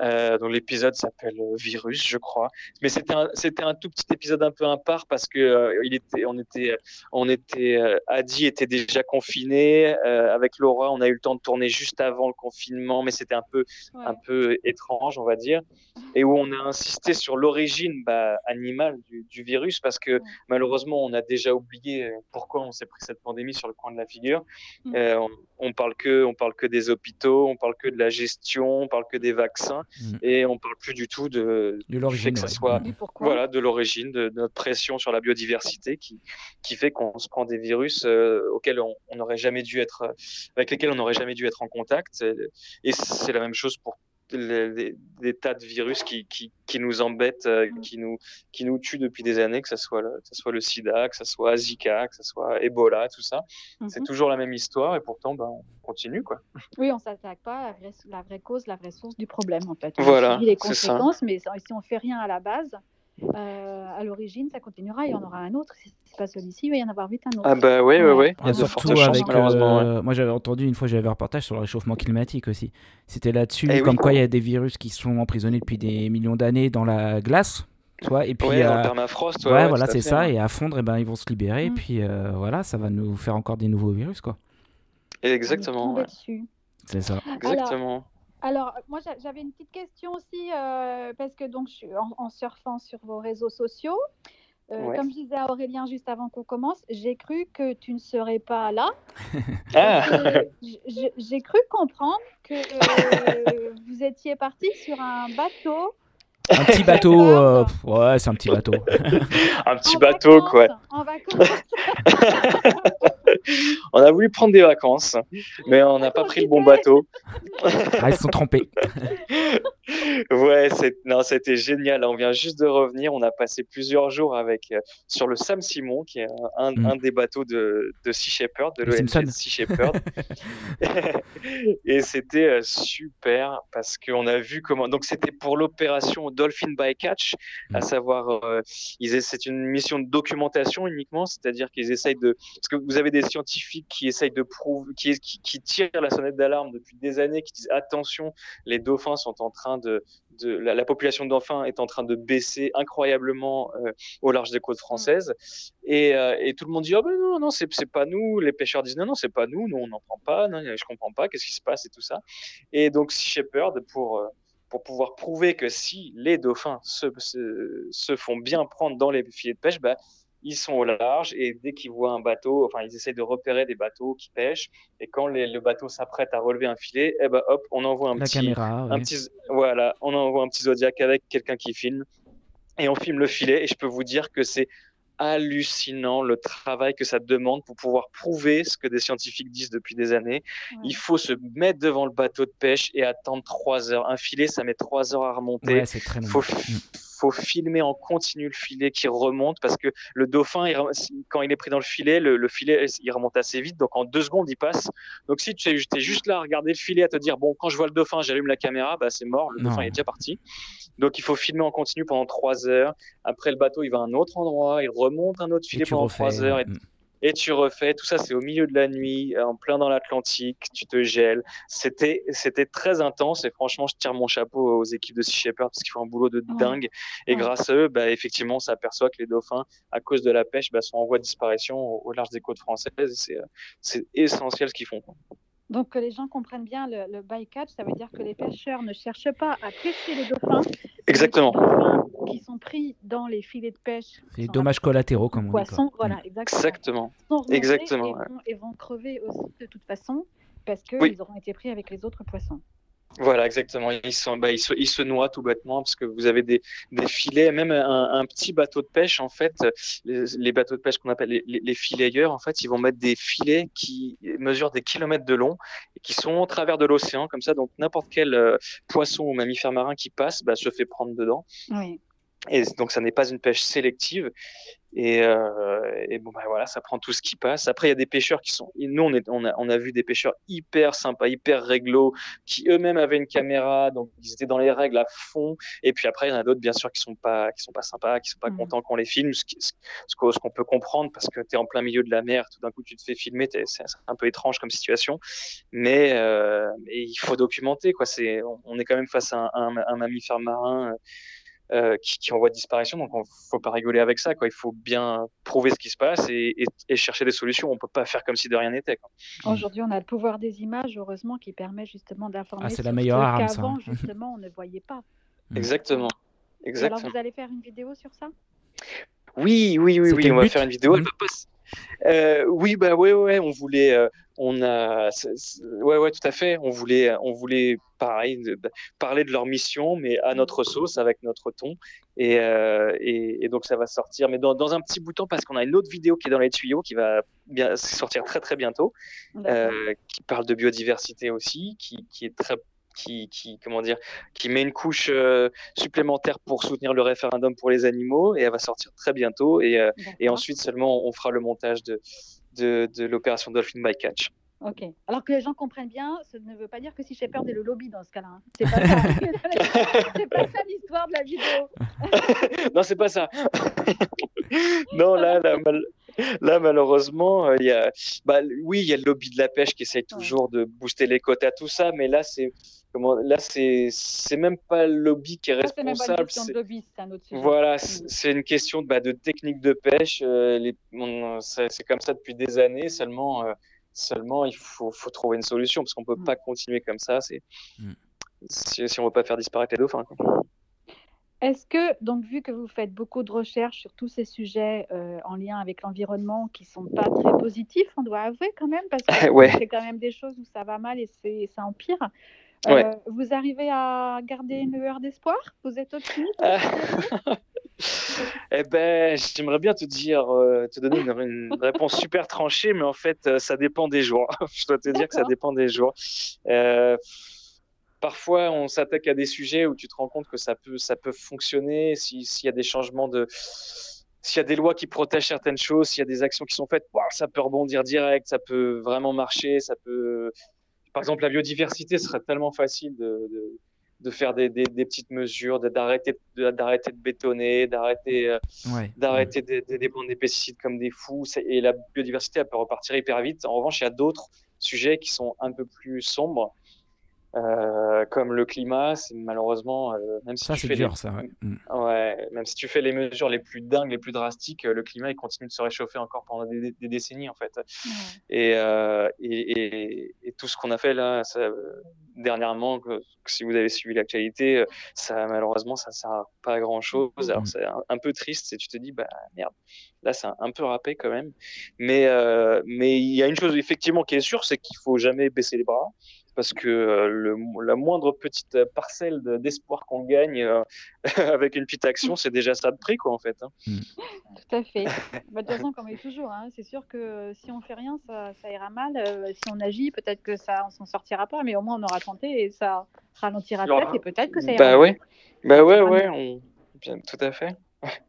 Euh, donc l'épisode s'appelle euh, Virus, je crois. Mais c'était un, c'était un tout petit épisode un peu impar parce que euh, il était, on était, on était, euh, Adi était déjà confiné. Euh, avec Laura, on a eu le temps de tourner juste avant le confinement, mais c'était un peu, un peu étrange, on va dire. Et où on a insisté sur l'origine bah, animale du, du, virus parce que malheureusement, on a déjà oublié pourquoi on s'est pris cette pandémie sur le coin de la figure. Mm. On, on, parle que, on parle que des hôpitaux, on parle que de la gestion, on parle que des vaccins. Mm. Et on parle plus du tout de, de l'origine, que ça soit voilà de l'origine de, notre pression sur la biodiversité qui qui fait qu'on se prend des virus euh, auxquels on n'aurait jamais dû être avec lesquels on n'aurait jamais dû être en contact. Et c'est la même chose pour des tas de virus qui, qui, qui nous embêtent, euh, mm. qui, nous, qui nous tuent depuis des années, que ce soit le, que soit le sida, que ce soit Zika, que ce soit Ebola, tout ça. C'est mm-hmm. toujours la même histoire et pourtant, ben, on continue. Quoi. Oui, on ne s'attaque pas à la vraie, la vraie, cause, la vraie source du problème, en fait. On voilà, les conséquences, mais si on ne fait rien à la base, à l'origine, ça continuera, il y en aura un autre. Si c'est pas celui-ci, il va y en avoir vite un autre. Ah bah oui, oui, oui. Il y a surtout avec, euh, Moi j'avais entendu une fois, j'avais un reportage sur le réchauffement climatique aussi. C'était là-dessus, eh comme quoi il y a des virus qui sont emprisonnés depuis des millions d'années dans la glace. Tu vois, et puis ouais, euh... permafrost, ouais, ouais, voilà, c'est ça. Et à fondre, et eh ben, ils vont se libérer. Et mm. puis euh, voilà, ça va nous faire encore des nouveaux virus, quoi. Exactement. C'est ça. Exactement. Alors, moi, j'avais une petite question aussi, euh, parce que donc, je suis en, surfant sur vos réseaux sociaux. Euh, comme je disais à Aurélien juste avant qu'on commence, j'ai cru que tu ne serais pas là. [laughs] Ah. J'ai cru comprendre que euh, vous étiez parti sur un bateau. Un petit bateau, ouais, c'est un petit bateau. [laughs] un petit bateau, quoi. En vacances. [laughs] [laughs] on a voulu prendre des vacances, mais on n'a pas pris le bon bateau. ah, ils sont trempés. [laughs] ouais, non, c'était génial. On vient juste de revenir. On a passé plusieurs jours avec euh, sur le Sam Simon, qui est un, mm. des bateaux de, de Sea Shepherd, de l'ONG Sea Shepherd. [laughs] et c'était euh, super parce qu'on a vu comment. Donc c'était pour l'opération Dolphin Bycatch, à mm. savoir, euh, c'est une mission de documentation uniquement, c'est-à-dire qu'ils essayent de. Parce que vous avez des scientifiques qui essayent de prouver, qui, qui, qui tirent la sonnette d'alarme depuis des années, qui disent attention, les dauphins sont en train de, la, population de dauphins est en train de baisser incroyablement euh, au large des côtes françaises. Et, euh, tout le monde dit oh ben non non c'est pas nous. Les pêcheurs disent non non c'est pas nous. Nous on n'en prend pas. Non, je comprends pas. Qu'est-ce qui se passe et tout ça? Et donc Sea Shepherd pour euh, pour pouvoir prouver que si les dauphins se, se, font bien prendre dans les filets de pêche, bah, ils sont au large et dès qu'ils voient un bateau, enfin, ils essaient de repérer des bateaux qui pêchent. Et quand le bateau s'apprête à relever un filet, eh ben, hop, on envoie un petit, caméra, un petit, voilà, on envoie un petit Zodiac avec quelqu'un qui filme et on filme le filet. Et je peux vous dire que c'est hallucinant le travail que ça demande pour pouvoir prouver ce que des scientifiques disent depuis des années. Il faut se mettre devant le bateau de pêche et attendre trois heures. Un filet, ça met trois heures à remonter. c'est très faut, faut filmer en continu le filet qui remonte parce que le dauphin, quand il est pris dans le filet, le, filet, il remonte assez vite. Donc en deux secondes, il passe. Donc si tu es juste là à regarder le filet, à te dire, bon, quand je vois le dauphin, j'allume la caméra, bah, c'est mort, le dauphin est déjà parti. Donc il faut filmer en continu pendant trois heures. Après, le bateau, il va à un autre endroit, il remonte un autre filet pendant trois heures. Et mm et tu refais. Tout ça, c'est au milieu de la nuit, en plein dans l'Atlantique, tu te gèles. C'était, c'était très intense et franchement, je tire mon chapeau aux équipes de Sea Shepherd parce qu'ils font un boulot de dingue. Et grâce à eux, bah, effectivement, on s'aperçoit que les dauphins, à cause de la pêche, bah, sont en voie de disparition au, large des côtes françaises. C'est, c'est essentiel ce qu'ils font. Donc, que les gens comprennent bien le, le bycatch, ça veut dire que les pêcheurs ne cherchent pas à pêcher les dauphins. Exactement. Les qui sont pris dans les filets de pêche. Des dommages collatéraux, comme on dit. Poissons, voilà, mm. exactement. Exactement. Et, vont, crever aussi de toute façon parce qu'ils auront été pris avec les autres poissons. Voilà, exactement. Ils, sont, bah, ils, se, ils, se, noient tout bêtement parce que vous avez des, des filets, même un, un, petit bateau de pêche, en fait, les, bateaux de pêche qu'on appelle les, les, filayeurs, en fait, ils vont mettre des filets qui mesurent des kilomètres de long et qui sont au travers de l'océan, comme ça. Donc, n'importe quel euh, poisson ou mammifère marin qui passe bah, se fait prendre dedans. Oui. Et donc, ça n'est pas une pêche sélective. Et, euh, et, bon, bah voilà, ça prend tout ce qui passe. Après, il y a des pêcheurs qui sont. Nous, on, est, on, a, on a vu des pêcheurs hyper sympas, hyper réglo, qui eux-mêmes avaient une caméra, donc ils étaient dans les règles à fond. Et puis après, il y en a d'autres, bien sûr, qui sont pas, qui sont pas sympas, qui sont pas mmh. contents qu'on les filme, ce, ce, qu'on peut comprendre parce que tu es en plein milieu de la mer, tout d'un coup, tu te fais filmer, c'est un peu étrange comme situation. Mais, euh, il faut documenter, quoi. C'est, on, est quand même face à un, un, un mammifère marin. Euh, euh, qui, qui, en voie de disparition. Donc, il ne faut pas rigoler avec ça. Quoi. Il faut bien prouver ce qui se passe et, et, chercher des solutions. On ne peut pas faire comme si de rien n'était. Aujourd'hui, on a le pouvoir des images, heureusement, qui permet justement d'informer. Ah, c'est la meilleure arme, qu'avant, justement, on ne voyait pas. Exactement. Exactement. alors, vous allez faire une vidéo sur ça? Oui, oui, oui, oui. On va faire une vidéo. Elle va pas euh, oui, bah ouais, ouais, on voulait, euh, on a, ouais, ouais, tout à fait. On voulait, on voulait, pareil, parler de leur mission, mais à notre sauce, avec notre ton. Et, euh, et, donc ça va sortir, mais dans, dans, un petit bout de temps, parce qu'on a une autre vidéo qui est dans les tuyaux, qui va bien sortir très très bientôt, qui parle de biodiversité aussi, qui, qui est très qui, comment dire, qui met une couche euh, supplémentaire pour soutenir le référendum pour les animaux et elle va sortir très bientôt et, euh, et ensuite seulement on fera le montage de, de, de l'opération Dolphin by Catch. Ok. Alors que les gens comprennent bien, ça ne veut pas dire que si j'ai peur est le lobby dans ce cas-là. Hein. C'est pas ça. [laughs] c'est pas ça l'histoire de la vidéo. non, c'est pas ça. non, là, là, là malheureusement, euh, il y a, bah, oui, il y a le lobby de la pêche qui essaye toujours de booster les quotas, tout ça, mais là, c'est comment, là, c'est, c'est même pas le lobby qui est responsable. C'est lobby, c'est un autre sujet. Voilà, c'est une question de, bah, de technique de pêche. Euh, les, c'est comme ça depuis des années. Seulement, euh, seulement, il faut, faut, trouver une solution parce qu'on peut mm. pas continuer comme ça. C'est mm. si, si, on veut pas faire disparaître les dauphins. Quoi. Est-ce que, donc, vu que vous faites beaucoup de recherches sur tous ces sujets euh, en lien avec l'environnement qui sont pas très positifs, on doit avouer quand même, parce que [laughs] c'est quand même des choses où ça va mal et ça empire. Euh, vous arrivez à garder une lueur d'espoir? Vous êtes optimiste? [laughs] Eh ben, j'aimerais bien te dire, te donner une, réponse super tranchée, mais en fait, ça dépend des jours. [laughs] Je dois te dire que ça dépend des jours. Parfois, on s'attaque à des sujets où tu te rends compte que ça peut, ça peut fonctionner s'il y a des changements de s'il y a des lois qui protègent certaines choses, s'il y a des actions qui sont faites, ça peut rebondir direct, ça peut vraiment marcher, ça peut. Par exemple, la biodiversité serait tellement facile de, de, de faire des, des, des, petites mesures, d'arrêter de, d'arrêter de bétonner, d'arrêter euh, d'arrêter de, de, dépendre des pesticides comme des fous. Et la biodiversité, elle peut repartir hyper vite. En revanche, il y a d'autres sujets qui sont un peu plus sombres euh, comme le climat, c'est malheureusement, euh, même si ça, tu fais dur, les... ça, ouais. Mm. ouais. même si tu fais les mesures les plus dingues, les plus drastiques, euh, le climat il continue de se réchauffer encore pendant des, des décennies en fait. Et, euh, et, et, et, tout ce qu'on a fait là, ça, dernièrement, que, si vous avez suivi l'actualité, ça malheureusement ça sert pas à grand chose. Alors c'est un, peu triste, et tu te dis bah merde, là c'est un, un, peu râpé quand même. Mais mais il y a une chose effectivement qui est sûre, c'est qu'il faut jamais baisser les bras parce que euh, le, la moindre petite parcelle d'espoir qu'on gagne euh, [laughs] avec une petite action, c'est déjà ça de prix, quoi, en fait. Hein. Mm. Tout à fait. [laughs] Bah, de toute façon, comme toujours, hein, c'est sûr que si on fait rien, ça, ça ira mal. Euh, si on agit, peut-être que ça, on s'en sortira pas, mais au moins on aura tenté et ça ralentira peut-être et peut-être que ça ira. Bah ouais, bah ouais, ouais, on... Bien, tout à fait.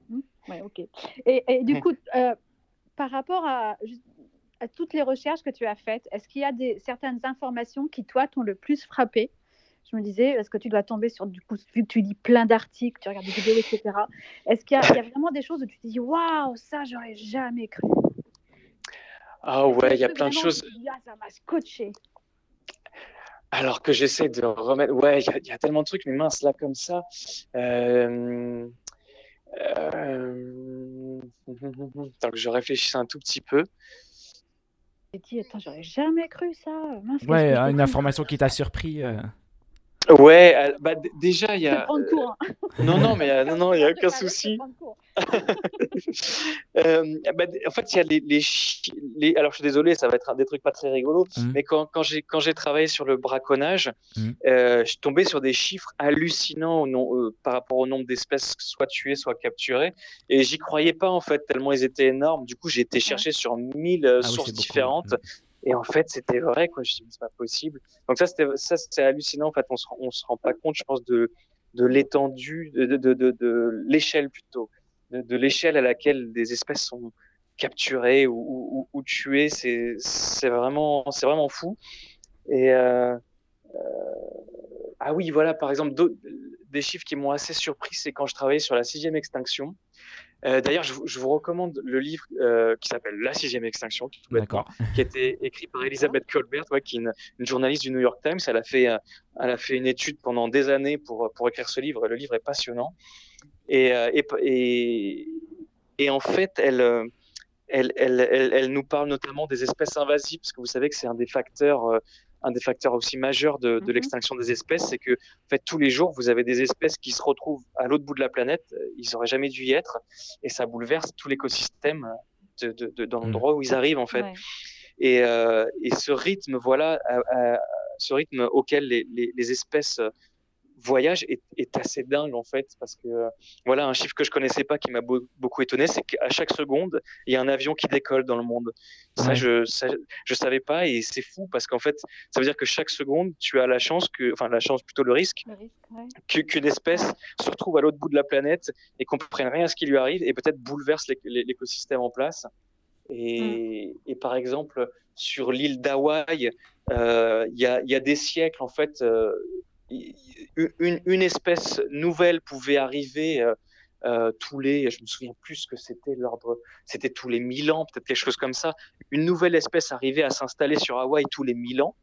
Mm. Ouais, ok. Et, et du coup, par rapport à à toutes les recherches que tu as faites, est-ce qu'il y a des, certaines informations qui, toi, t'ont le plus frappé? Je me disais, est-ce que tu dois tomber sur, du coup, vu que tu lis plein d'articles, tu regardes des vidéos, etc. Est-ce qu'il y, y, a vraiment des choses où tu te dis, waouh, ça, j'aurais jamais cru? Ah ouais, il y a plein de choses. Ah, ça m'a scotché? Alors que j'essaie de remettre. Ouais, il y, y, a tellement de trucs, mais mince, là, comme ça. Euh... Euh... [laughs] Tant que je réfléchisse un tout petit peu. J'ai dit, attends, j'aurais jamais cru ça. Mince, ouais, une information qui t'a surpris. Euh... Ouais, bah, déjà, il y a. Prendre cours, hein. Non, non, mais euh, non, non, il n'y a aucun souci. [laughs] euh, bah, en fait, il y a les, les, les, Alors, je suis désolé, ça va être des trucs pas très rigolos, mmh. mais quand, quand j'ai travaillé sur le braconnage, mmh. euh, je tombais sur des chiffres hallucinants non, euh, par rapport au nombre d'espèces soit tuées, soit capturées. Et j'y croyais pas, en fait, tellement ils étaient énormes. Du coup, j'ai été chercher sur mille ah sources oui, différentes. Et en fait, c'était vrai, quoi. Je me suis c'est pas possible. Donc ça, c'était, ça, c'était hallucinant. En fait, on se, on se rend pas compte, je pense, de, de l'étendue, de, de, de, de, l'échelle plutôt, de l'échelle à laquelle des espèces sont capturées ou, ou, ou tuées. C'est, c'est vraiment, c'est vraiment fou. Et euh, euh, ah oui, voilà, par exemple, des chiffres qui m'ont assez surpris, c'est quand je travaillais sur la sixième extinction. Euh, D'ailleurs, je, je, vous recommande le livre euh, qui s'appelle La sixième extinction, qui, qui a été écrit par Elisabeth Colbert, ouais, qui est une, une, journaliste du New York Times. Elle a fait, euh, elle a fait une étude pendant des années pour, pour écrire ce livre. Le livre est passionnant. Et, et, et, et en fait, elle, elle, elle, elle nous parle notamment des espèces invasives, parce que vous savez que c'est un des facteurs un des facteurs aussi majeurs de, de mm -hmm. l'extinction des espèces, c'est que en fait, tous les jours, vous avez des espèces qui se retrouvent à l'autre bout de la planète. Ils n'auraient jamais dû y être, et ça bouleverse tout l'écosystème de, de, de, dans l'endroit où ils arrivent, en fait. Ouais. Et, euh, et, ce rythme, voilà, à, à, ce rythme auquel les, les, les espèces voyage est, est, assez dingue en fait parce que voilà un chiffre que je connaissais pas qui m'a be beaucoup étonné c'est qu'à chaque seconde il y a un avion qui décolle dans le monde ça ouais. je ça, je savais pas et c'est fou parce qu'en fait ça veut dire que chaque seconde tu as la chance que enfin la chance plutôt le risque, ouais. qu'une qu espèce se retrouve à l'autre bout de la planète et qu'on comprenne rien à ce qui lui arrive et peut-être bouleverse l'écosystème en place et, mm. et par exemple sur l'île d'Hawaï euh, il euh, y, y, a des siècles en fait euh, une, une, espèce nouvelle pouvait arriver euh, euh, tous les, je me souviens plus que c'était l'ordre, c'était tous les 1000 ans, peut-être quelque chose comme ça. Une nouvelle espèce arrivait à s'installer sur Hawaï tous les 1000 ans.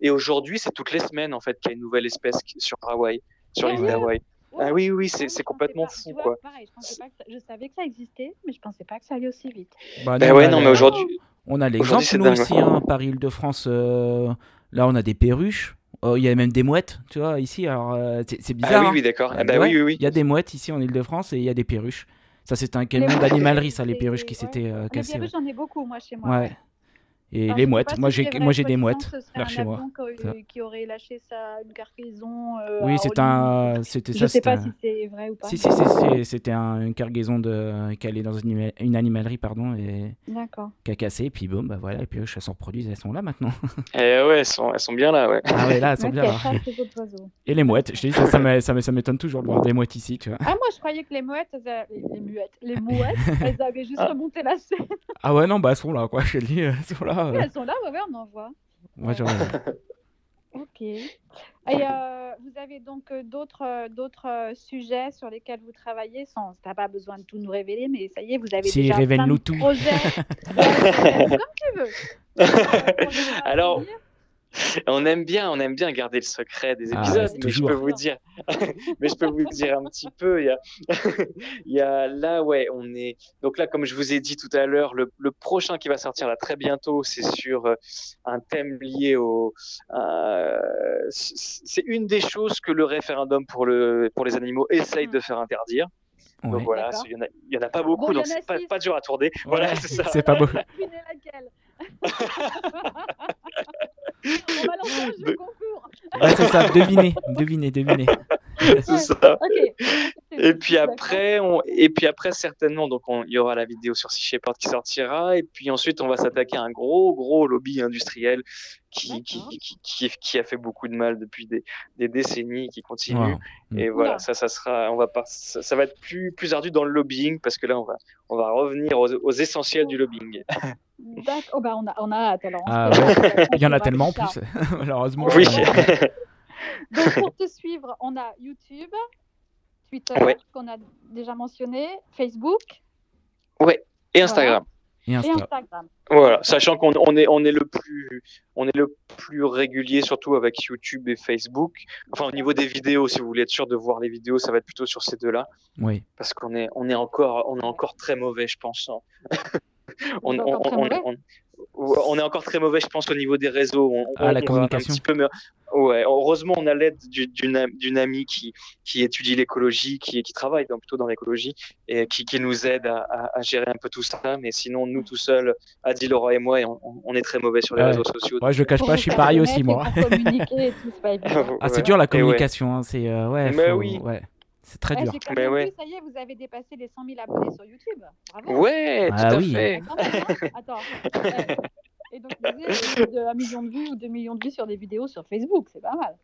Et aujourd'hui, c'est toutes les semaines en fait qu'il y a une nouvelle espèce sur Hawaï, sur l'île d'Hawaï. Ouais. Ah oui, oui, c'est complètement pas, fou, quoi. Pareil, je, pas ça, je, savais que ça existait, mais je pensais pas que ça allait aussi vite. Bah, ben ouais, non, mais aujourd'hui. On a l'exemple, nous aussi, hein, Paris-Île-de-France, euh, là, on a des perruches. Oh, il y a même des mouettes, tu vois, ici. Alors, euh, c'est bizarre. Ah oui, oui, d'accord. Ah, bah, ouais, oui, oui, oui. Il y a des mouettes ici en Ile-de-France et il y a des perruches. Ça, c'est un camion d'animalerie, ça, les perruches qui s'étaient euh, cassées. Les perruches, j'en ai beaucoup, moi, chez moi. Ouais. Et les je mouettes, moi si j'ai moi j'ai des mouettes vers chez moi. qui, aurait lâché sa une cargaison. euh, Oui, c'est un c'était Je ça sais pas c'était si c'est vrai ou pas. Si si si, si, c'était un- une cargaison de qui allait dans une, anima- une animalerie pardon et D'accord. qui a cassé et puis bon bah voilà et puis eux, chasseurs produits elles sont là maintenant. Et ouais, elles sont, elles sont bien là, ouais. Ah ouais là elles sont bien là. Et les mouettes, je te dis ça ça m'é- ça m'é- ça m'étonne toujours de voir des mouettes ici tu vois. Ah, moi, je croyais que les mouettes, elles les, muettes, les mouettes, [laughs] elles avaient juste Ah. remonté la scène. Ah ouais non bah elles sont là quoi, je te dis elles sont là. Oui, euh. elles sont là, ouais, ouais, on en voit. Moi j'en [laughs] Ok. Et euh, vous avez donc euh, d'autres d'autres sujets sur lesquels vous travaillez sans, t'as pas besoin de tout nous révéler, mais ça y est, vous avez Si, déjà plein révèle-nous de tout. projets. [laughs] Comme tu veux. Euh, [laughs] Alors. On aime bien, on aime bien garder le secret des Ah, épisodes, mais je peux vous dire, [laughs] mais je peux vous dire un petit peu. Il y a, [laughs] il y a là, ouais, on est. Donc là, comme je vous ai dit tout à l'heure, le, le prochain qui va sortir là très bientôt, c'est sur euh, un thème lié au. euh, c'est une des choses que le référendum pour le pour les animaux essaye de faire interdire. Donc voilà, il y en a, il y en a pas beaucoup, Bon, donc c'est pas, pas dur à tourner. Voilà, Ouais, c'est ça. c'est pas beau. [laughs] On va lancer un jeu De- concours. Ouais c'est ça, devinez, devinez, devinez. [laughs] c'est Ouais. ça. Ok. Et [laughs] puis après, on, et puis après certainement, donc on- il y aura la vidéo sur Sea Shepherd qui sortira, et puis ensuite on va s'attaquer à un gros gros lobby industriel qui qui, qui, qui, qui a fait beaucoup de mal depuis des, des décennies, qui continue. Wow. Et voilà, ça, ça sera, on va pas, ça, ça va être plus plus ardu dans le lobbying parce que là on va on va revenir aux, aux essentiels du lobbying. [laughs] D'accord. Oh, bah, on, a, on a hâte alors. Ah [laughs] Il y en a tellement en plus malheureusement. Oui. Donc pour te suivre, on a YouTube, Twitter, Ouais. qu'on a déjà mentionné, Facebook ouais. Et Instagram. Et et Insta. Instagram. Voilà, sachant qu'on on est on est le plus on est le plus régulier surtout avec YouTube et Facebook. Enfin au niveau des vidéos, si vous voulez être sûr de voir les vidéos, ça va être plutôt sur ces deux-là Oui. parce qu'on est on est encore on est encore très mauvais, je pense. hein. [laughs] on, on- est encore très mauvais, je pense, au niveau des réseaux. On, Ah, on- la on communication. Un petit peu, mais ouais, heureusement, on a l'aide du- d'une am- d'une amie qui, qui étudie l'écologie, qui, qui travaille dans- plutôt dans l'écologie et qui, qui nous aide à, à- à gérer un peu tout ça. Mais sinon, nous tout seuls, Adi, Laura et moi, on, on est très mauvais sur les Ouais. réseaux sociaux. Ouais, je cache pas, je suis pareil aussi moi. [laughs] Ah, c'est Ouais. dur la communication, hein, c'est euh, ouais, Mais faut- oui. ouais. C'est très Ouais, dur. Mais même ouais. vu, ça y est, vous avez dépassé les 100 000 abonnés sur YouTube. Bravo. Ouais, tout Ah à oui. fait. Attends. Ouais. [laughs] Et donc, vous avez plus de 1 million de vues ou 2 millions de vues sur des vidéos sur Facebook. C'est pas mal.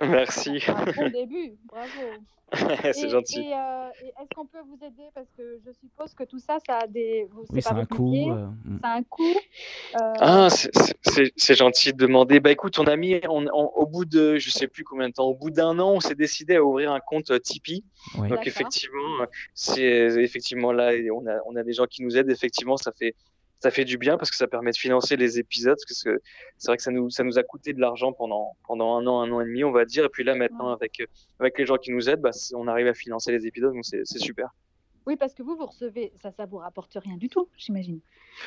Merci. C'est un bon début. Bravo. [laughs] c'est Et- gentil. Et, euh, et est-ce qu'on peut vous aider? Parce que je suppose que tout ça, ça a des. vous- Oui, pas c'est un métier, euh, mm. Ça a un coût. Euh, Ah, c'est- c'est- c'est c'est gentil de demander. Bah écoute, on a mis, on, on- au bout de, je sais plus combien de temps, au bout d'un an, on s'est décidé à ouvrir un compte euh, Tipeee. Donc D'accord. effectivement, euh, c'est effectivement là, on a, on a des gens qui nous aident. Effectivement, ça fait, ça fait du bien parce que ça permet de financer les épisodes. Parce que c'est vrai que ça nous, ça nous a coûté de l'argent pendant, pendant un an, un an et demi, on va dire. Et puis là, maintenant, avec, euh, avec les gens qui nous aident, bah, on arrive à financer les épisodes. Donc c'est super. Oui, parce que vous, vous recevez. Ça, ça vous rapporte rien du tout, j'imagine.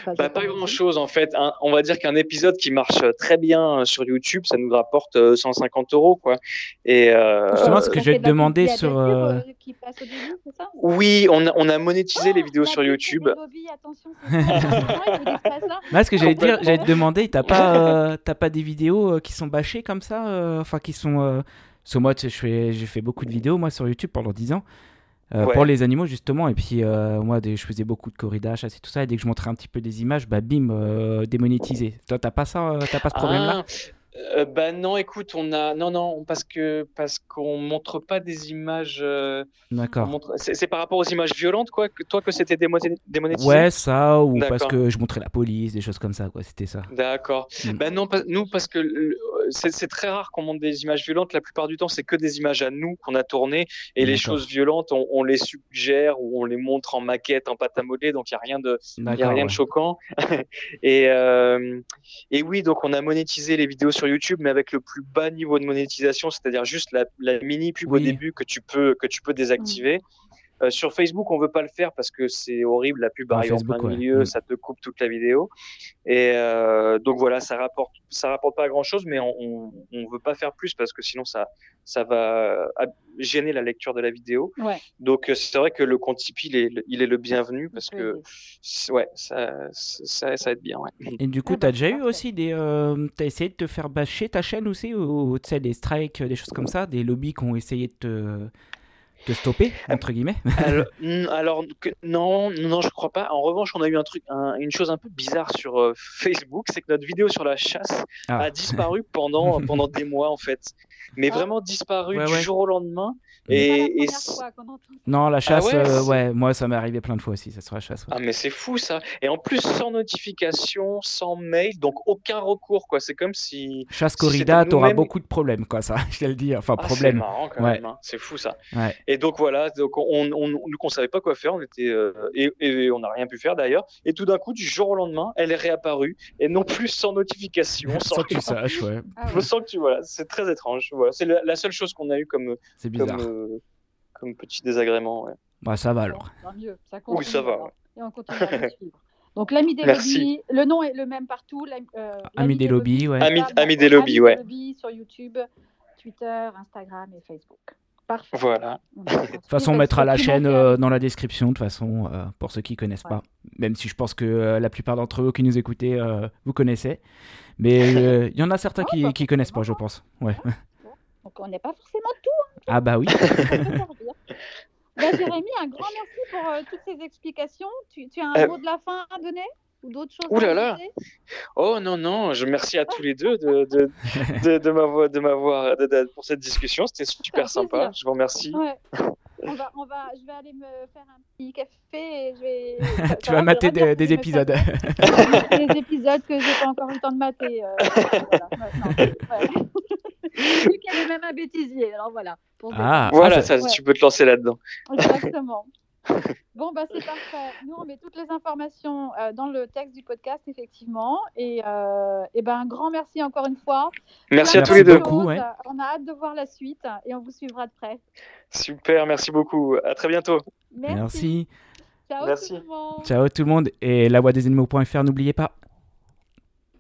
Enfin, Bah, pas grand chose en fait. Un- on va dire qu'un épisode qui marche euh, très bien euh, sur YouTube, ça nous rapporte euh, 150 euros quoi. Et euh, Justement, ce Ça que je vais te demander sur, adhésive, euh, euh, qui passe au début, c'est ça? Oui, on a, on a monétisé les Oh, vidéos sur YouTube. Bobby, attention. Là, ce que j'allais te dire, j'allais te demander, t'as pas, euh, t'as pas des vidéos euh, qui sont bâchées comme ça, euh, enfin qui sont. Euh... Parce que moi, je fais, j'ai fait beaucoup de vidéos moi sur YouTube pendant 10 ans. Euh, Ouais. Pour les animaux justement, et puis euh, moi des- je faisais beaucoup de corridas, chasse et tout ça, et dès que je montrais un petit peu des images, bah bim, euh, démonétisé. Toi t'as pas ça, t'as pas ce problème là Ah, euh, bah non, écoute, on a non non parce que parce qu'on montre pas des images. euh, D'accord. montre- C'est par rapport aux images violentes quoi. Que, toi que c'était démoné- démonétisé? Ouais, ça, ou parce que je montrais la police, des choses comme ça, quoi, c'était ça. D'accord. Mm. Ben non, pas- nous, parce que le- c'est très rare qu'on monte des images violentes. La plupart du temps, c'est que des images à nous qu'on a tournées. Et les choses violentes, on, on les suggère ou on les montre en maquette, en pâte à modeler. Donc, il n'y a rien de, y a rien ouais. de choquant. [laughs] et, euh, et oui, donc on a monétisé les vidéos sur YouTube, mais avec le plus bas niveau de monétisation, c'est-à-dire juste la, la mini pub au début que tu peux, que tu peux désactiver. Euh, sur Facebook, on veut pas le faire parce que c'est horrible, la pub arrive en plein milieu, mm. ça te coupe toute la vidéo. Et euh, donc voilà, ça rapporte, ça rapporte pas grand chose, mais on, on, veut pas faire plus parce que sinon ça, ça va gêner la lecture de la vidéo. Donc euh, c'est vrai que le compte Tipeee, il est, il est le bienvenu parce que ouais, ça, ça, ça, va être bien. Ouais. Et du coup, ah tu as bah, déjà eu aussi des. Euh, tu as essayé de te faire bâcher ta chaîne aussi, ou tu sais, des strikes, des choses comme ça, des lobbies qui ont essayé de te de stopper entre guillemets. [laughs] alors, non non je crois pas. En revanche on a eu un truc une chose un peu bizarre sur euh, [laughs] Facebook c'est que notre vidéo sur la chasse ah. a disparu pendant pendant des mois en fait. Mais ah. vraiment disparu du jour au lendemain et, non, la ah chasse, euh, ouais, moi ça m'est arrivé plein de fois aussi, ça sera la chasse. Ah mais c'est fou ça. Et en plus sans notification, sans mail, donc aucun recours quoi. C'est comme si. Chasse corrida, t'auras beaucoup de problèmes quoi, ça, [laughs] je vais le dire. Enfin ah, problème. C'est marrant quand même. Hein. C'est fou ça. Et donc voilà, donc on, on, on, savait pas quoi faire, on était euh, et, on n'a rien pu faire d'ailleurs. Et tout d'un coup, du jour au lendemain, elle est réapparue et non plus sans notification. [laughs] sans que tu saches, ouais. Je sens que tu vois, c'est très étrange. Voilà. C'est la, seule chose qu'on a eu comme. C'est bizarre. Comme, comme petit désagrément. Ouais. Bah, ça va alors. mieux. Ça oui, ça va. Et on continue à suivre. [laughs] Donc l'ami des lobbies, le nom est le même partout. Euh, ami des lobbies, ouais. Ami, ami des lobbies, ouais. sur YouTube, Twitter, Instagram et Facebook. Parfait. Voilà. [laughs] De toute façon, on mettra la chaîne euh, dans la description, de toute façon, euh, pour ceux qui connaissent pas. Même si je pense que la plupart d'entre eux qui nous écoutez, vous connaissez. Mais [laughs] il y en a certains qui ne connaissent pas, je pense. Ouais. Donc on n'est pas forcément. Hein. Ah bah oui. [laughs] [laughs] bah, Jérémy, un grand merci pour euh, toutes ces explications. Tu, tu as un euh... mot de la fin à donner ou d'autres choses Ouh là là Oh non, non, je remercie à tous les deux de, de, [laughs] de, de m'avoir pour cette discussion. C'était super sympa. Je vous remercie. Ouais. On va, on va, je vais aller me faire un petit café et je vais. tu vas mater des, des épisodes. des épisodes que j'ai pas encore eu le temps de mater. Euh, voilà, ouais. Vu qu'il y avait même un bêtisier, alors voilà. Ah, voilà, ça, tu peux te lancer là-dedans. Exactement. [laughs] Bon, bah, c'est parfait. Nous, on met toutes les informations euh, dans le texte du podcast, effectivement. Et, euh, et ben, un grand merci encore une fois. Merci à tous les deux. On a hâte de voir la suite et on vous suivra de près. Super, merci beaucoup. À très bientôt. Merci. Ciao, merci. Tout le monde. Ciao tout le monde. Et la voix des animaux.fr, n'oubliez pas.